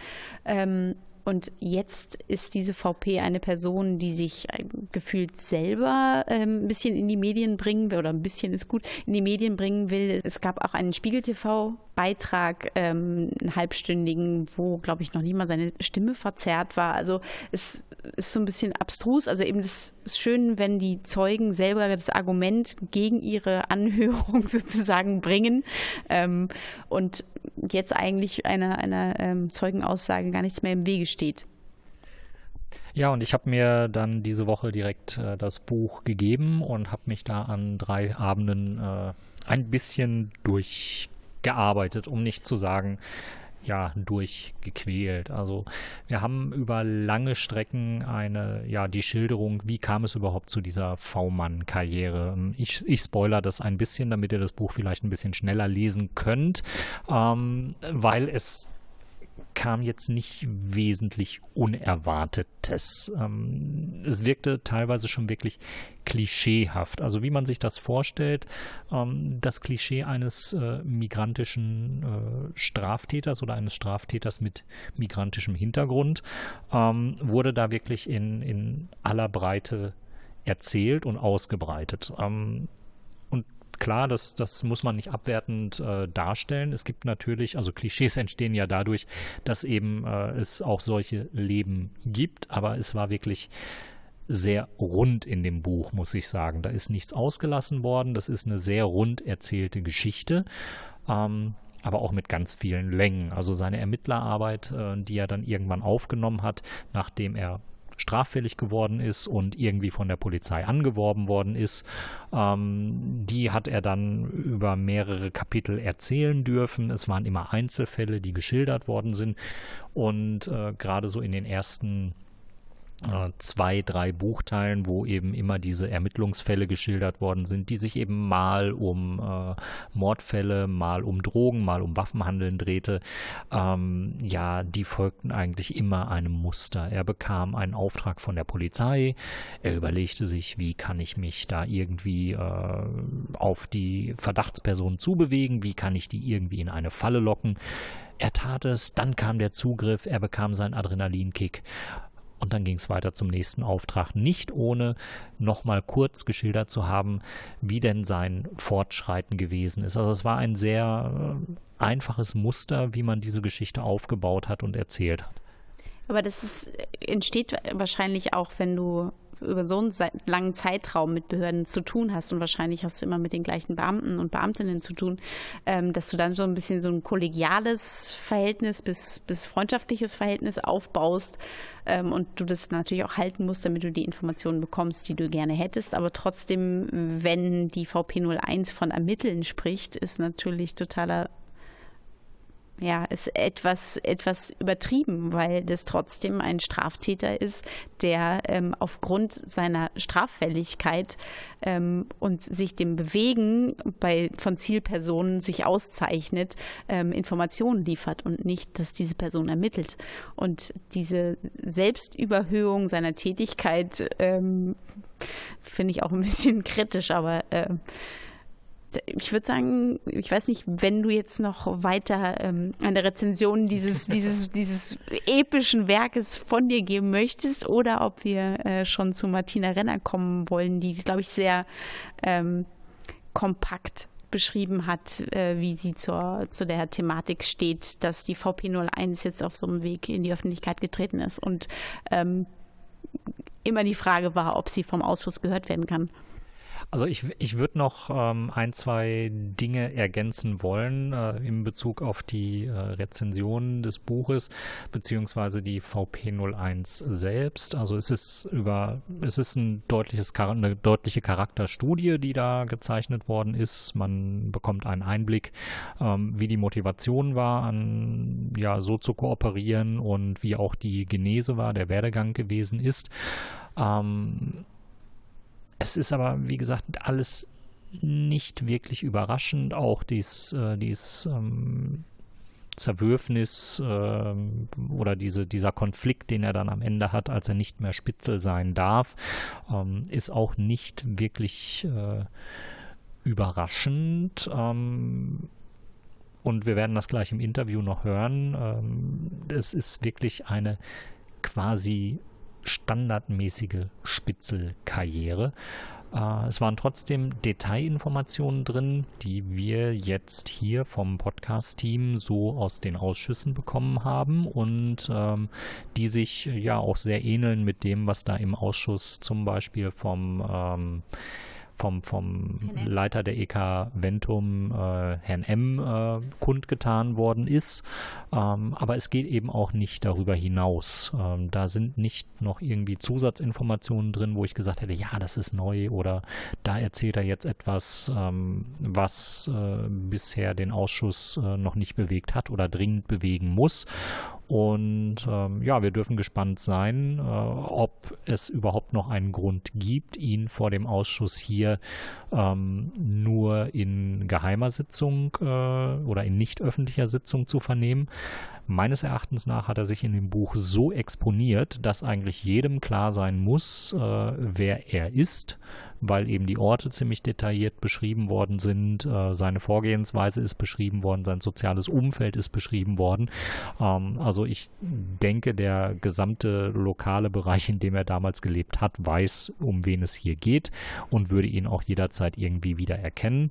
Ähm, und jetzt ist diese VP eine Person, die sich äh, gefühlt selber ähm, ein bisschen in die Medien bringen will, oder ein bisschen ist gut, in die Medien bringen will. Es gab auch einen Spiegel-TV-Beitrag, ähm, einen halbstündigen, wo, glaube ich, noch nie mal seine Stimme verzerrt war. Also es ist so ein bisschen abstrus. Also eben das ist schön, wenn die Zeugen selber das Argument gegen ihre Anhörung sozusagen bringen ähm, und jetzt eigentlich einer, einer ähm, Zeugenaussage gar nichts mehr im Wege steht. Ja, und ich habe mir dann diese Woche direkt äh, das Buch gegeben und habe mich da an drei Abenden äh, ein bisschen durchgearbeitet, um nicht zu sagen, ja, durchgequält. Also wir haben über lange Strecken eine, ja, die Schilderung, wie kam es überhaupt zu dieser V-Mann-Karriere. Ich, ich spoiler das ein bisschen, damit ihr das Buch vielleicht ein bisschen schneller lesen könnt, ähm, weil es kam jetzt nicht wesentlich Unerwartetes. Ähm, es wirkte teilweise schon wirklich klischeehaft. Also wie man sich das vorstellt, ähm, das Klischee eines äh, migrantischen äh, Straftäters oder eines Straftäters mit migrantischem Hintergrund ähm, wurde da wirklich in, in aller Breite erzählt und ausgebreitet. Klar, das, das muss man nicht abwertend äh, darstellen. Es gibt natürlich, also Klischees entstehen ja dadurch, dass eben äh, es auch solche Leben gibt, aber es war wirklich sehr rund in dem Buch, muss ich sagen. Da ist nichts ausgelassen worden. Das ist eine sehr rund erzählte Geschichte. Ähm, aber auch mit ganz vielen Längen. Also seine Ermittlerarbeit, äh, die er dann irgendwann aufgenommen hat, nachdem er straffällig geworden ist und irgendwie von der Polizei angeworben worden ist. Ähm, die hat er dann über mehrere Kapitel erzählen dürfen. Es waren immer Einzelfälle, die geschildert worden sind. Und äh, gerade so in den ersten zwei, drei Buchteilen, wo eben immer diese Ermittlungsfälle geschildert worden sind, die sich eben mal um äh, Mordfälle, mal um Drogen, mal um Waffenhandeln drehte. Ähm, ja, die folgten eigentlich immer einem Muster. Er bekam einen Auftrag von der Polizei. Er überlegte sich, wie kann ich mich da irgendwie äh, auf die Verdachtsperson zubewegen? Wie kann ich die irgendwie in eine Falle locken? Er tat es, dann kam der Zugriff, er bekam seinen Adrenalinkick und dann ging es weiter zum nächsten Auftrag, nicht ohne nochmal kurz geschildert zu haben, wie denn sein Fortschreiten gewesen ist. Also es war ein sehr äh, einfaches Muster, wie man diese Geschichte aufgebaut hat und erzählt hat. Aber das ist, entsteht wahrscheinlich auch, wenn du über so einen langen Zeitraum mit Behörden zu tun hast und wahrscheinlich hast du immer mit den gleichen Beamten und Beamtinnen zu tun, ähm, dass du dann so ein bisschen so ein kollegiales Verhältnis bis, bis freundschaftliches Verhältnis aufbaust ähm, und du das natürlich auch halten musst, damit du die Informationen bekommst, die du gerne hättest. Aber trotzdem, wenn die VP01 von Ermitteln spricht, ist natürlich totaler ja, ist etwas, etwas übertrieben, weil das trotzdem ein Straftäter ist, der ähm, aufgrund seiner Straffälligkeit ähm, und sich dem Bewegen bei, von Zielpersonen sich auszeichnet, ähm, Informationen liefert und nicht, dass diese Person ermittelt. Und diese Selbstüberhöhung seiner Tätigkeit ähm, finde ich auch ein bisschen kritisch, aber äh, ich würde sagen, ich weiß nicht, wenn du jetzt noch weiter ähm, eine Rezension dieses, dieses, dieses epischen Werkes von dir geben möchtest oder ob wir äh, schon zu Martina Renner kommen wollen, die, glaube ich, sehr ähm, kompakt beschrieben hat, äh, wie sie zur, zu der Thematik steht, dass die VP01 jetzt auf so einem Weg in die Öffentlichkeit getreten ist und ähm, immer die Frage war, ob sie vom Ausschuss gehört werden kann. Also ich, ich würde noch ähm, ein, zwei Dinge ergänzen wollen äh, in Bezug auf die äh, Rezension des Buches beziehungsweise die VP01 selbst. Also es ist über, es ist ein deutliches, eine deutliche Charakterstudie, die da gezeichnet worden ist. Man bekommt einen Einblick, ähm, wie die Motivation war, an ja so zu kooperieren und wie auch die Genese war, der Werdegang gewesen ist. Ähm, es ist aber, wie gesagt, alles nicht wirklich überraschend. Auch dies, äh, dies ähm, Zerwürfnis äh, oder diese, dieser Konflikt, den er dann am Ende hat, als er nicht mehr Spitzel sein darf, ähm, ist auch nicht wirklich äh, überraschend. Ähm, und wir werden das gleich im Interview noch hören. Ähm, es ist wirklich eine quasi standardmäßige Spitzelkarriere. Äh, es waren trotzdem Detailinformationen drin, die wir jetzt hier vom Podcast-Team so aus den Ausschüssen bekommen haben und ähm, die sich ja auch sehr ähneln mit dem, was da im Ausschuss zum Beispiel vom ähm, vom, vom Leiter der EK Ventum, äh, Herrn M., äh, kundgetan worden ist. Ähm, aber es geht eben auch nicht darüber hinaus. Ähm, da sind nicht noch irgendwie Zusatzinformationen drin, wo ich gesagt hätte, ja, das ist neu oder da erzählt er jetzt etwas, ähm, was äh, bisher den Ausschuss äh, noch nicht bewegt hat oder dringend bewegen muss. Und ähm, ja, wir dürfen gespannt sein, äh, ob es überhaupt noch einen Grund gibt, ihn vor dem Ausschuss hier ähm, nur in geheimer Sitzung äh, oder in nicht öffentlicher Sitzung zu vernehmen. Meines Erachtens nach hat er sich in dem Buch so exponiert, dass eigentlich jedem klar sein muss, äh, wer er ist, weil eben die Orte ziemlich detailliert beschrieben worden sind, äh, seine Vorgehensweise ist beschrieben worden, sein soziales Umfeld ist beschrieben worden. Ähm, also ich denke, der gesamte lokale Bereich, in dem er damals gelebt hat, weiß, um wen es hier geht und würde ihn auch jederzeit irgendwie wieder erkennen.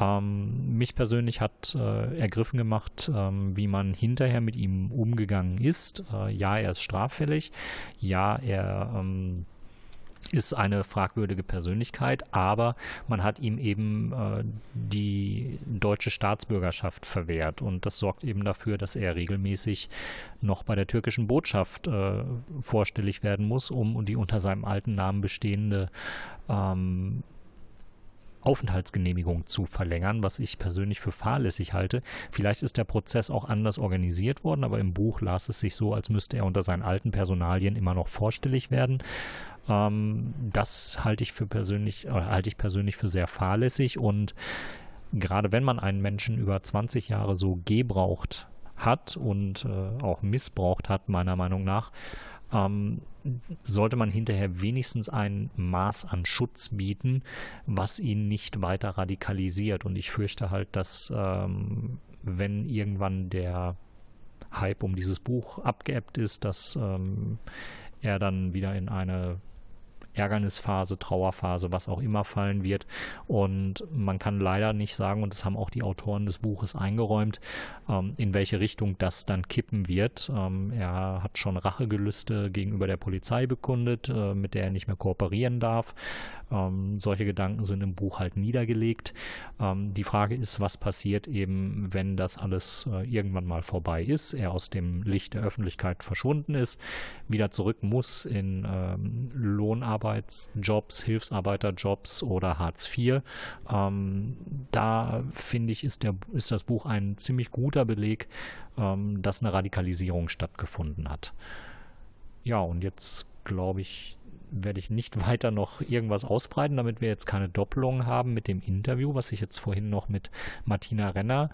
Ähm, mich persönlich hat äh, ergriffen gemacht, ähm, wie man hinterher mit ihm umgegangen ist. Äh, ja, er ist straffällig. Ja, er ähm, ist eine fragwürdige Persönlichkeit, aber man hat ihm eben äh, die deutsche Staatsbürgerschaft verwehrt und das sorgt eben dafür, dass er regelmäßig noch bei der türkischen Botschaft äh, vorstellig werden muss, um die unter seinem alten Namen bestehende ähm, Aufenthaltsgenehmigung zu verlängern, was ich persönlich für fahrlässig halte. Vielleicht ist der Prozess auch anders organisiert worden, aber im Buch las es sich so, als müsste er unter seinen alten Personalien immer noch vorstellig werden. Ähm, das halte ich für persönlich, äh, halte ich persönlich für sehr fahrlässig und gerade wenn man einen Menschen über 20 Jahre so gebraucht hat und äh, auch missbraucht hat, meiner Meinung nach, ähm, sollte man hinterher wenigstens ein Maß an Schutz bieten, was ihn nicht weiter radikalisiert. Und ich fürchte halt, dass ähm, wenn irgendwann der Hype um dieses Buch abgeebbt ist, dass ähm, er dann wieder in eine Ärgernisphase, Trauerphase, was auch immer fallen wird. Und man kann leider nicht sagen, und das haben auch die Autoren des Buches eingeräumt, ähm, in welche Richtung das dann kippen wird. Ähm, er hat schon Rachegelüste gegenüber der Polizei bekundet, äh, mit der er nicht mehr kooperieren darf. Ähm, solche Gedanken sind im Buch halt niedergelegt. Ähm, die Frage ist, was passiert eben, wenn das alles äh, irgendwann mal vorbei ist, er aus dem Licht der Öffentlichkeit verschwunden ist, wieder zurück muss in ähm, Lohnarbeitsjobs, Hilfsarbeiterjobs oder Hartz IV. Ähm, da finde ich, ist, der, ist das Buch ein ziemlich guter Beleg, ähm, dass eine Radikalisierung stattgefunden hat. Ja, und jetzt glaube ich, werde ich nicht weiter noch irgendwas ausbreiten, damit wir jetzt keine Doppelung haben mit dem Interview, was ich jetzt vorhin noch mit Martina Renner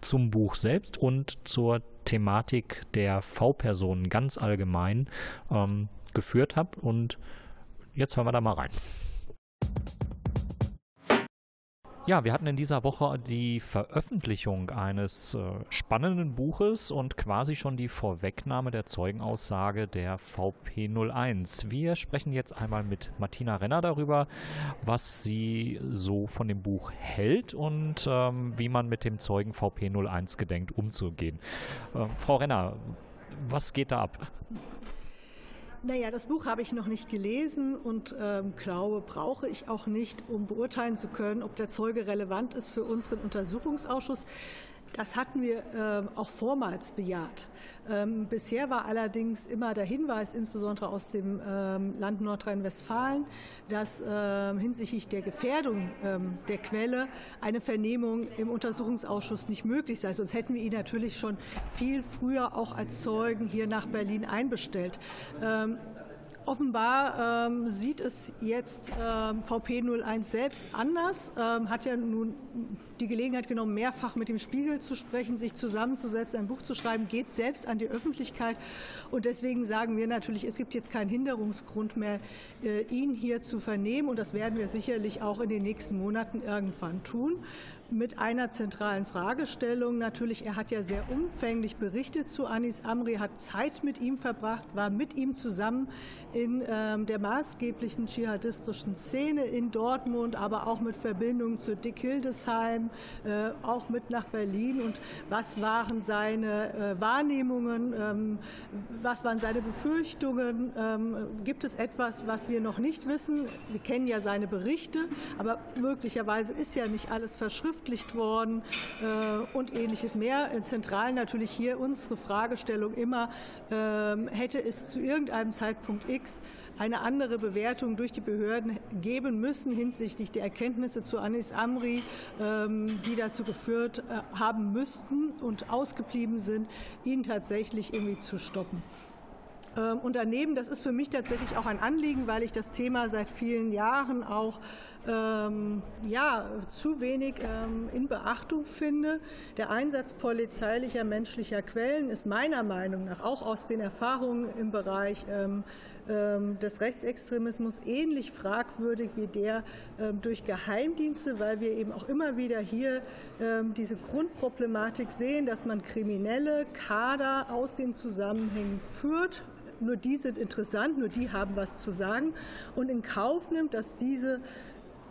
zum Buch selbst und zur Thematik der V-Personen ganz allgemein ähm, geführt habe. Und jetzt hören wir da mal rein. Ja, wir hatten in dieser Woche die Veröffentlichung eines äh, spannenden Buches und quasi schon die Vorwegnahme der Zeugenaussage der VP01. Wir sprechen jetzt einmal mit Martina Renner darüber, was sie so von dem Buch hält und ähm, wie man mit dem Zeugen VP01 gedenkt umzugehen. Äh, Frau Renner, was geht da ab? Naja, das Buch habe ich noch nicht gelesen und ähm, glaube, brauche ich auch nicht, um beurteilen zu können, ob der Zeuge relevant ist für unseren Untersuchungsausschuss. Das hatten wir ähm, auch vormals bejaht. Ähm, bisher war allerdings immer der Hinweis, insbesondere aus dem ähm, Land Nordrhein-Westfalen, dass ähm, hinsichtlich der Gefährdung ähm, der Quelle eine Vernehmung im Untersuchungsausschuss nicht möglich sei. Sonst hätten wir ihn natürlich schon viel früher auch als Zeugen hier nach Berlin einbestellt. Offenbar ähm, sieht es jetzt ähm, VP 01 selbst anders, ähm, hat ja nun die Gelegenheit genommen, mehrfach mit dem Spiegel zu sprechen, sich zusammenzusetzen, ein Buch zu schreiben, geht selbst an die Öffentlichkeit. Und deswegen sagen wir natürlich, es gibt jetzt keinen Hinderungsgrund mehr, äh, ihn hier zu vernehmen. Und das werden wir sicherlich auch in den nächsten Monaten irgendwann tun mit einer zentralen Fragestellung. Natürlich, er hat ja sehr umfänglich berichtet zu Anis Amri, hat Zeit mit ihm verbracht, war mit ihm zusammen in ähm, der maßgeblichen dschihadistischen Szene in Dortmund, aber auch mit Verbindung zu Dick Hildesheim, äh, auch mit nach Berlin. Und was waren seine äh, Wahrnehmungen? Ähm, was waren seine Befürchtungen? Ähm, gibt es etwas, was wir noch nicht wissen? Wir kennen ja seine Berichte, aber möglicherweise ist ja nicht alles verschriftlicht verschriftlicht worden äh, und ähnliches mehr. Zentral natürlich hier unsere Fragestellung immer, äh, hätte es zu irgendeinem Zeitpunkt X eine andere Bewertung durch die Behörden geben müssen hinsichtlich der Erkenntnisse zu Anis Amri, ähm, die dazu geführt äh, haben müssten und ausgeblieben sind, ihn tatsächlich irgendwie zu stoppen. Ähm, und daneben, das ist für mich tatsächlich auch ein Anliegen, weil ich das Thema seit vielen Jahren auch ähm, ja, zu wenig ähm, in Beachtung finde. Der Einsatz polizeilicher menschlicher Quellen ist meiner Meinung nach auch aus den Erfahrungen im Bereich ähm, ähm des Rechtsextremismus ähnlich fragwürdig wie der ähm, durch Geheimdienste, weil wir eben auch immer wieder hier diese Grundproblematik sehen, dass man kriminelle Kader aus den Zusammenhängen führt, nur die sind interessant, nur die haben was zu sagen und in Kauf nimmt, dass diese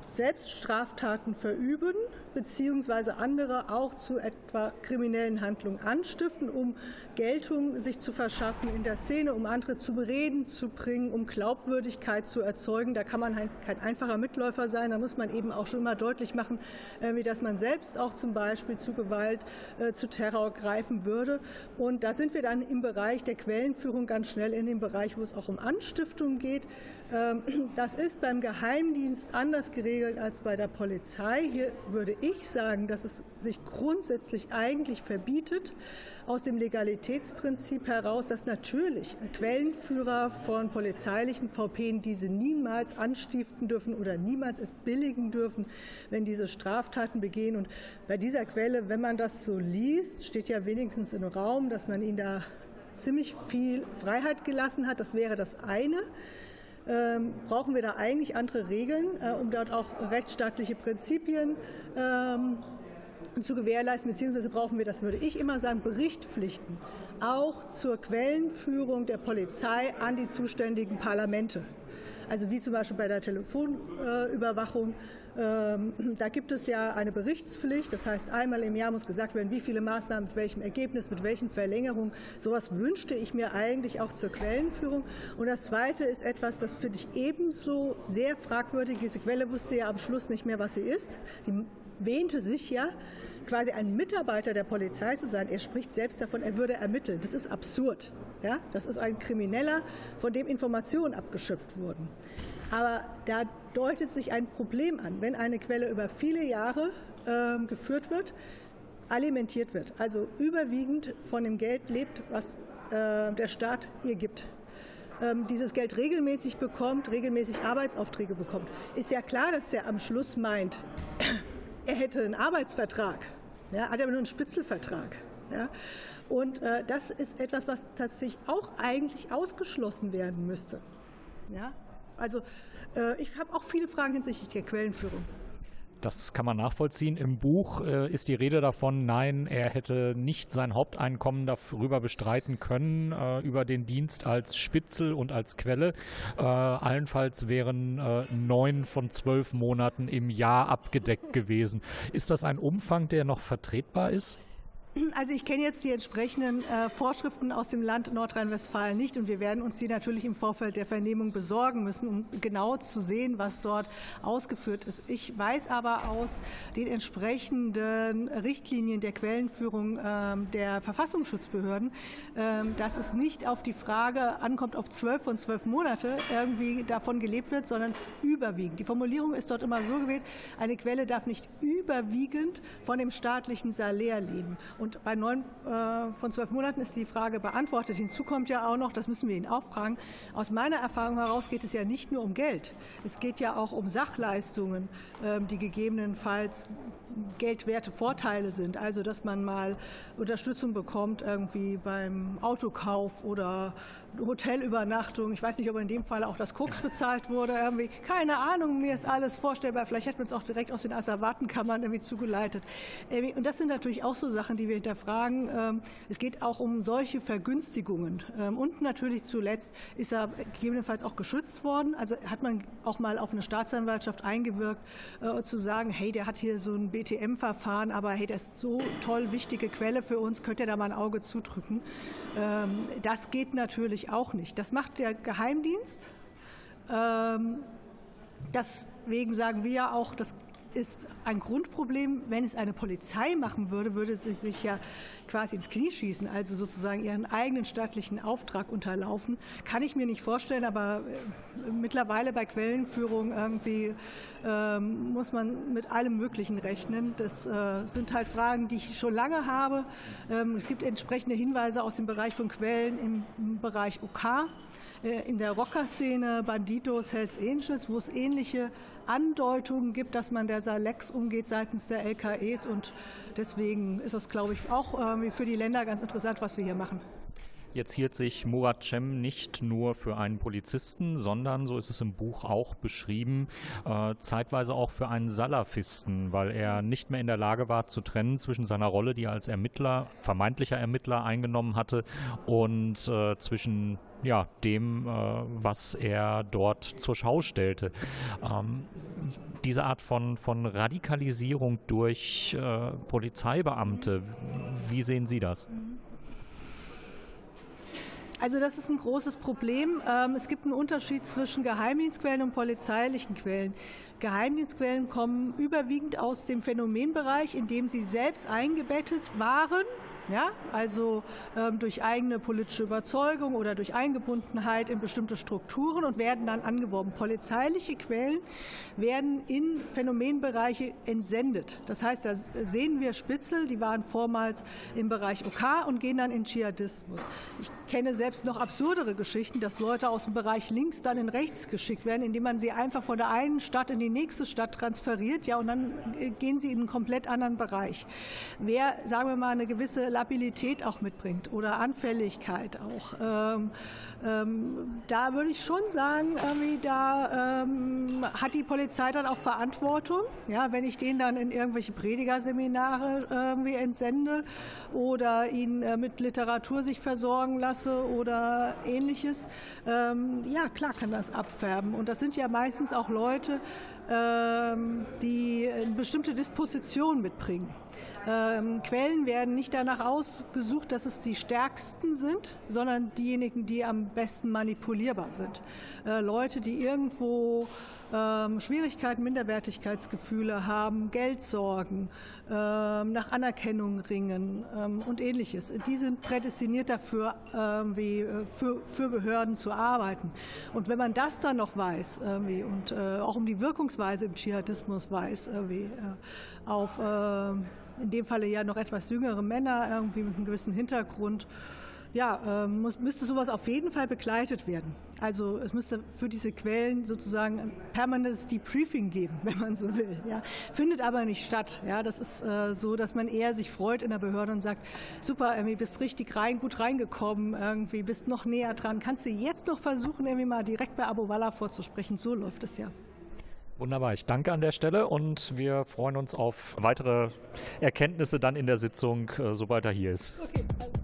selbst Straftaten verüben, beziehungsweise andere auch zu etwa kriminellen Handlungen anstiften, um Geltung sich zu verschaffen in der Szene, um andere zu bereden zu bringen, um Glaubwürdigkeit zu erzeugen. Da kann man halt kein einfacher Mitläufer sein. Da muss man eben auch schon mal deutlich machen, äh, wie dass man selbst auch zum Beispiel zu Gewalt, äh, zu Terror greifen würde. Und da sind wir dann im Bereich der Quellenführung ganz schnell in dem Bereich, wo es auch um Anstiftung geht. Ähm, das ist beim Geheimdienst anders geregelt als bei der Polizei. Hier würde ich sagen, dass es sich grundsätzlich eigentlich verbietet, aus dem Legalitätsprinzip heraus, dass natürlich Quellenführer von polizeilichen VP diese niemals anstiften dürfen oder niemals es billigen dürfen, wenn diese Straftaten begehen. Und bei dieser Quelle, wenn man das so liest, steht ja wenigstens im Raum, dass man ihnen da ziemlich viel Freiheit gelassen hat. Das wäre das eine. Ähm, brauchen wir da eigentlich andere Regeln, äh, um dort auch rechtsstaatliche Prinzipien ähm, zu gewährleisten, beziehungsweise brauchen wir, das würde ich immer sagen, Berichtpflichten, auch zur Quellenführung der Polizei an die zuständigen Parlamente. Also wie zum Beispiel bei der Telefonüberwachung. Ähm, da gibt es ja eine Berichtspflicht. Das heißt, einmal im Jahr muss gesagt werden, wie viele Maßnahmen, mit welchem Ergebnis, mit welchen Verlängerungen. Sowas wünschte ich mir eigentlich auch zur Quellenführung. Und das Zweite ist etwas, das finde ich ebenso sehr fragwürdig. Diese Quelle wusste ja am Schluss nicht mehr, was sie ist. Die wähnte sich ja quasi ein Mitarbeiter der Polizei zu sein. Er spricht selbst davon, er würde ermitteln. Das ist absurd. Ja? Das ist ein Krimineller, von dem Informationen abgeschöpft wurden. Aber da deutet sich ein Problem an, wenn eine Quelle über viele Jahre äh, geführt wird, alimentiert wird, also überwiegend von dem Geld lebt, was äh, der Staat ihr gibt ähm, dieses Geld regelmäßig bekommt, regelmäßig Arbeitsaufträge bekommt, ist ja klar, dass er am Schluss meint, er hätte einen Arbeitsvertrag, ja, hat aber nur einen Spitzelvertrag. Ja. Und äh, das ist etwas, was tatsächlich auch eigentlich ausgeschlossen werden müsste. Ja. Also äh, ich habe auch viele Fragen hinsichtlich der Quellenführung. Das kann man nachvollziehen. Im Buch äh, ist die Rede davon, nein, er hätte nicht sein Haupteinkommen darüber bestreiten können, äh, über den Dienst als Spitzel und als Quelle. Äh, allenfalls wären äh, neun von zwölf Monaten im Jahr abgedeckt gewesen. Ist das ein Umfang, der noch vertretbar ist? Also ich kenne jetzt die entsprechenden äh, Vorschriften aus dem Land Nordrhein-Westfalen nicht und wir werden uns die natürlich im Vorfeld der Vernehmung besorgen müssen, um genau zu sehen, was dort ausgeführt ist. Ich weiß aber aus den entsprechenden Richtlinien der Quellenführung äh, der Verfassungsschutzbehörden, äh, dass es nicht auf die Frage ankommt, ob zwölf von zwölf Monate irgendwie davon gelebt wird, sondern überwiegend. Die Formulierung ist dort immer so gewählt, eine Quelle darf nicht überwiegend von dem staatlichen Salär leben. Und bei neun äh, von zwölf Monaten ist die Frage beantwortet. Hinzu kommt ja auch noch, das müssen wir ihn auch fragen, aus meiner Erfahrung heraus geht es ja nicht nur um Geld. Es geht ja auch um Sachleistungen, ähm, die gegebenenfalls geldwerte Vorteile sind. Also, dass man mal Unterstützung bekommt irgendwie beim Autokauf oder Hotelübernachtung. Ich weiß nicht, ob in dem Fall auch das Koks bezahlt wurde. Irgendwie. Keine Ahnung, mir ist alles vorstellbar. Vielleicht hätte man es auch direkt aus den Asservatenkammern irgendwie zugeleitet. Und das sind natürlich auch so Sachen, die wir hinterfragen. Ähm, es geht auch um solche Vergünstigungen. Ähm, und natürlich zuletzt ist er gegebenenfalls auch geschützt worden. Also hat man auch mal auf eine Staatsanwaltschaft eingewirkt, äh, zu sagen, hey, der hat hier so ein BTM-Verfahren, aber hey, das ist so toll wichtige Quelle für uns, könnt ihr da mal ein Auge zudrücken. Ähm, das geht natürlich auch nicht. Das macht der Geheimdienst. Deswegen sagen wir ja auch, das ist ein Grundproblem. Wenn es eine Polizei machen würde, würde sie sich ja quasi ins Knie schießen, also sozusagen ihren eigenen staatlichen Auftrag unterlaufen. Kann ich mir nicht vorstellen, aber äh, mittlerweile bei Quellenführung irgendwie ähm, muss man mit allem Möglichen rechnen. Das äh, sind halt Fragen, die ich schon lange habe. Ähm, es gibt entsprechende Hinweise aus dem Bereich von Quellen im, im Bereich OK in der Rocker-Szene, Banditos, Hells Angels, wo es ähnliche Andeutungen gibt, dass man der Salex umgeht seitens der LKEs. Und deswegen ist es, glaube ich, auch äh, für die Länder ganz interessant, was wir hier machen. Jetzt hielt sich Murat Cem nicht nur für einen Polizisten, sondern, so ist es im Buch auch beschrieben, äh, zeitweise auch für einen Salafisten, weil er nicht mehr in der Lage war zu trennen zwischen seiner Rolle, die er als Ermittler, vermeintlicher Ermittler eingenommen hatte, und äh, zwischen ja, dem, äh, was er dort zur Schau stellte. Ähm, diese Art von, von Radikalisierung durch äh, Polizeibeamte, wie sehen Sie das? Also das ist ein großes Problem. Ähm, es gibt einen Unterschied zwischen Geheimdienstquellen und polizeilichen Quellen. Geheimdienstquellen kommen überwiegend aus dem Phänomenbereich, in dem sie selbst eingebettet waren ja? Also ähm, durch eigene politische Überzeugung oder durch Eingebundenheit in bestimmte Strukturen und werden dann angeworben. Polizeiliche Quellen werden in Phänomenbereiche entsendet. Das heißt, da sehen wir Spitzel, die waren vormals im Bereich OK und gehen dann in Dschihadismus. Ich kenne selbst noch absurdere Geschichten, dass Leute aus dem Bereich links dann in rechts geschickt werden, indem man sie einfach von der einen Stadt in die nächste Stadt transferiert, ja, und dann äh, gehen sie in einen komplett anderen Bereich. Wer, sagen wir mal, eine gewisse Labilität auch mitbringt oder Anfälligkeit auch. Ähm, ähm, da würde ich schon sagen, da ähm, hat die Polizei dann auch Verantwortung. Ja, wenn ich den dann in irgendwelche Predigerseminare irgendwie entsende oder ihn äh, mit Literatur sich versorgen lasse oder ähnliches, ähm, ja klar kann das abfärben. Und das sind ja meistens auch Leute, ähm, die eine bestimmte Disposition mitbringen. Ähm, Quellen werden nicht danach ausgesucht, dass es die stärksten sind, sondern diejenigen, die am besten manipulierbar sind. Äh, Leute, die irgendwo ähm, Schwierigkeiten, Minderwertigkeitsgefühle haben, Geldsorgen, ähm, nach Anerkennung ringen ähm, und ähnliches. Die sind prädestiniert dafür, ähm, wie, äh, für, für Behörden zu arbeiten. Und wenn man das dann noch weiß und äh, auch um die Wirkungsweise im Dschihadismus weiß, äh, auf äh, in dem Falle ja noch etwas jüngere Männer irgendwie mit einem gewissen Hintergrund, ja, ähm, muss, müsste sowas auf jeden Fall begleitet werden. Also es müsste für diese Quellen sozusagen ein permanentes Debriefing geben, wenn man so will. Ja. Findet aber nicht statt. Ja. Das ist äh, so, dass man eher sich freut in der Behörde und sagt, super, irgendwie bist richtig rein, gut reingekommen, irgendwie bist noch näher dran. Kannst du jetzt noch versuchen, irgendwie mal direkt bei Abu Walla vorzusprechen? So läuft es ja. Wunderbar, ich danke an der Stelle und wir freuen uns auf weitere Erkenntnisse dann in der Sitzung, äh, sobald er hier ist. Okay, klar.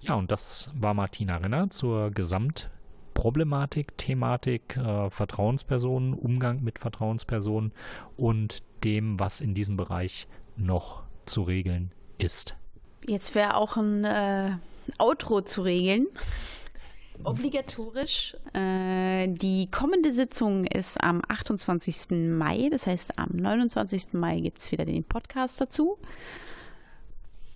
Ja, und das war Martina Renner zur Gesamtproblematik, Thematik äh, Vertrauenspersonen, Umgang mit Vertrauenspersonen und dem, was in diesem Bereich noch zu regeln ist. Jetzt wäre auch ein äh, Outro zu regeln. Obligatorisch. Äh, die kommende Sitzung ist am 28. Mai. Das heißt, am 29. Mai gibt es wieder den Podcast dazu.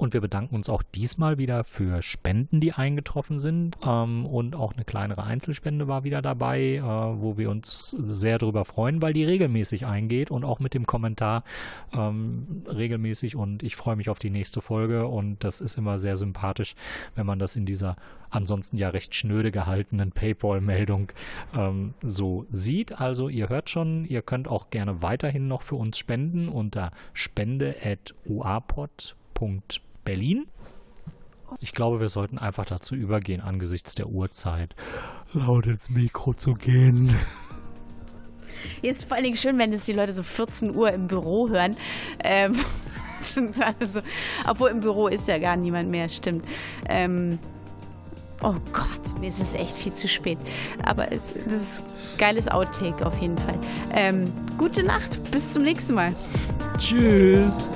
Und wir bedanken uns auch diesmal wieder für Spenden, die eingetroffen sind. Ähm, und auch eine kleinere Einzelspende war wieder dabei, äh, wo wir uns sehr darüber freuen, weil die regelmäßig eingeht und auch mit dem Kommentar ähm, regelmäßig. Und ich freue mich auf die nächste Folge. Und das ist immer sehr sympathisch, wenn man das in dieser ansonsten ja recht schnöde gehaltenen PayPal-Meldung ähm, so sieht. Also ihr hört schon, ihr könnt auch gerne weiterhin noch für uns spenden unter spende.uapod.de Berlin. Ich glaube, wir sollten einfach dazu übergehen, angesichts der Uhrzeit laut ins Mikro zu gehen. Ist vor allen Dingen schön, wenn es die Leute so 14 Uhr im Büro hören. Ähm, also, obwohl im Büro ist ja gar niemand mehr, stimmt. Ähm, oh Gott, nee, es ist echt viel zu spät. Aber es, das ist geiles Outtake auf jeden Fall. Ähm, gute Nacht, bis zum nächsten Mal. Tschüss.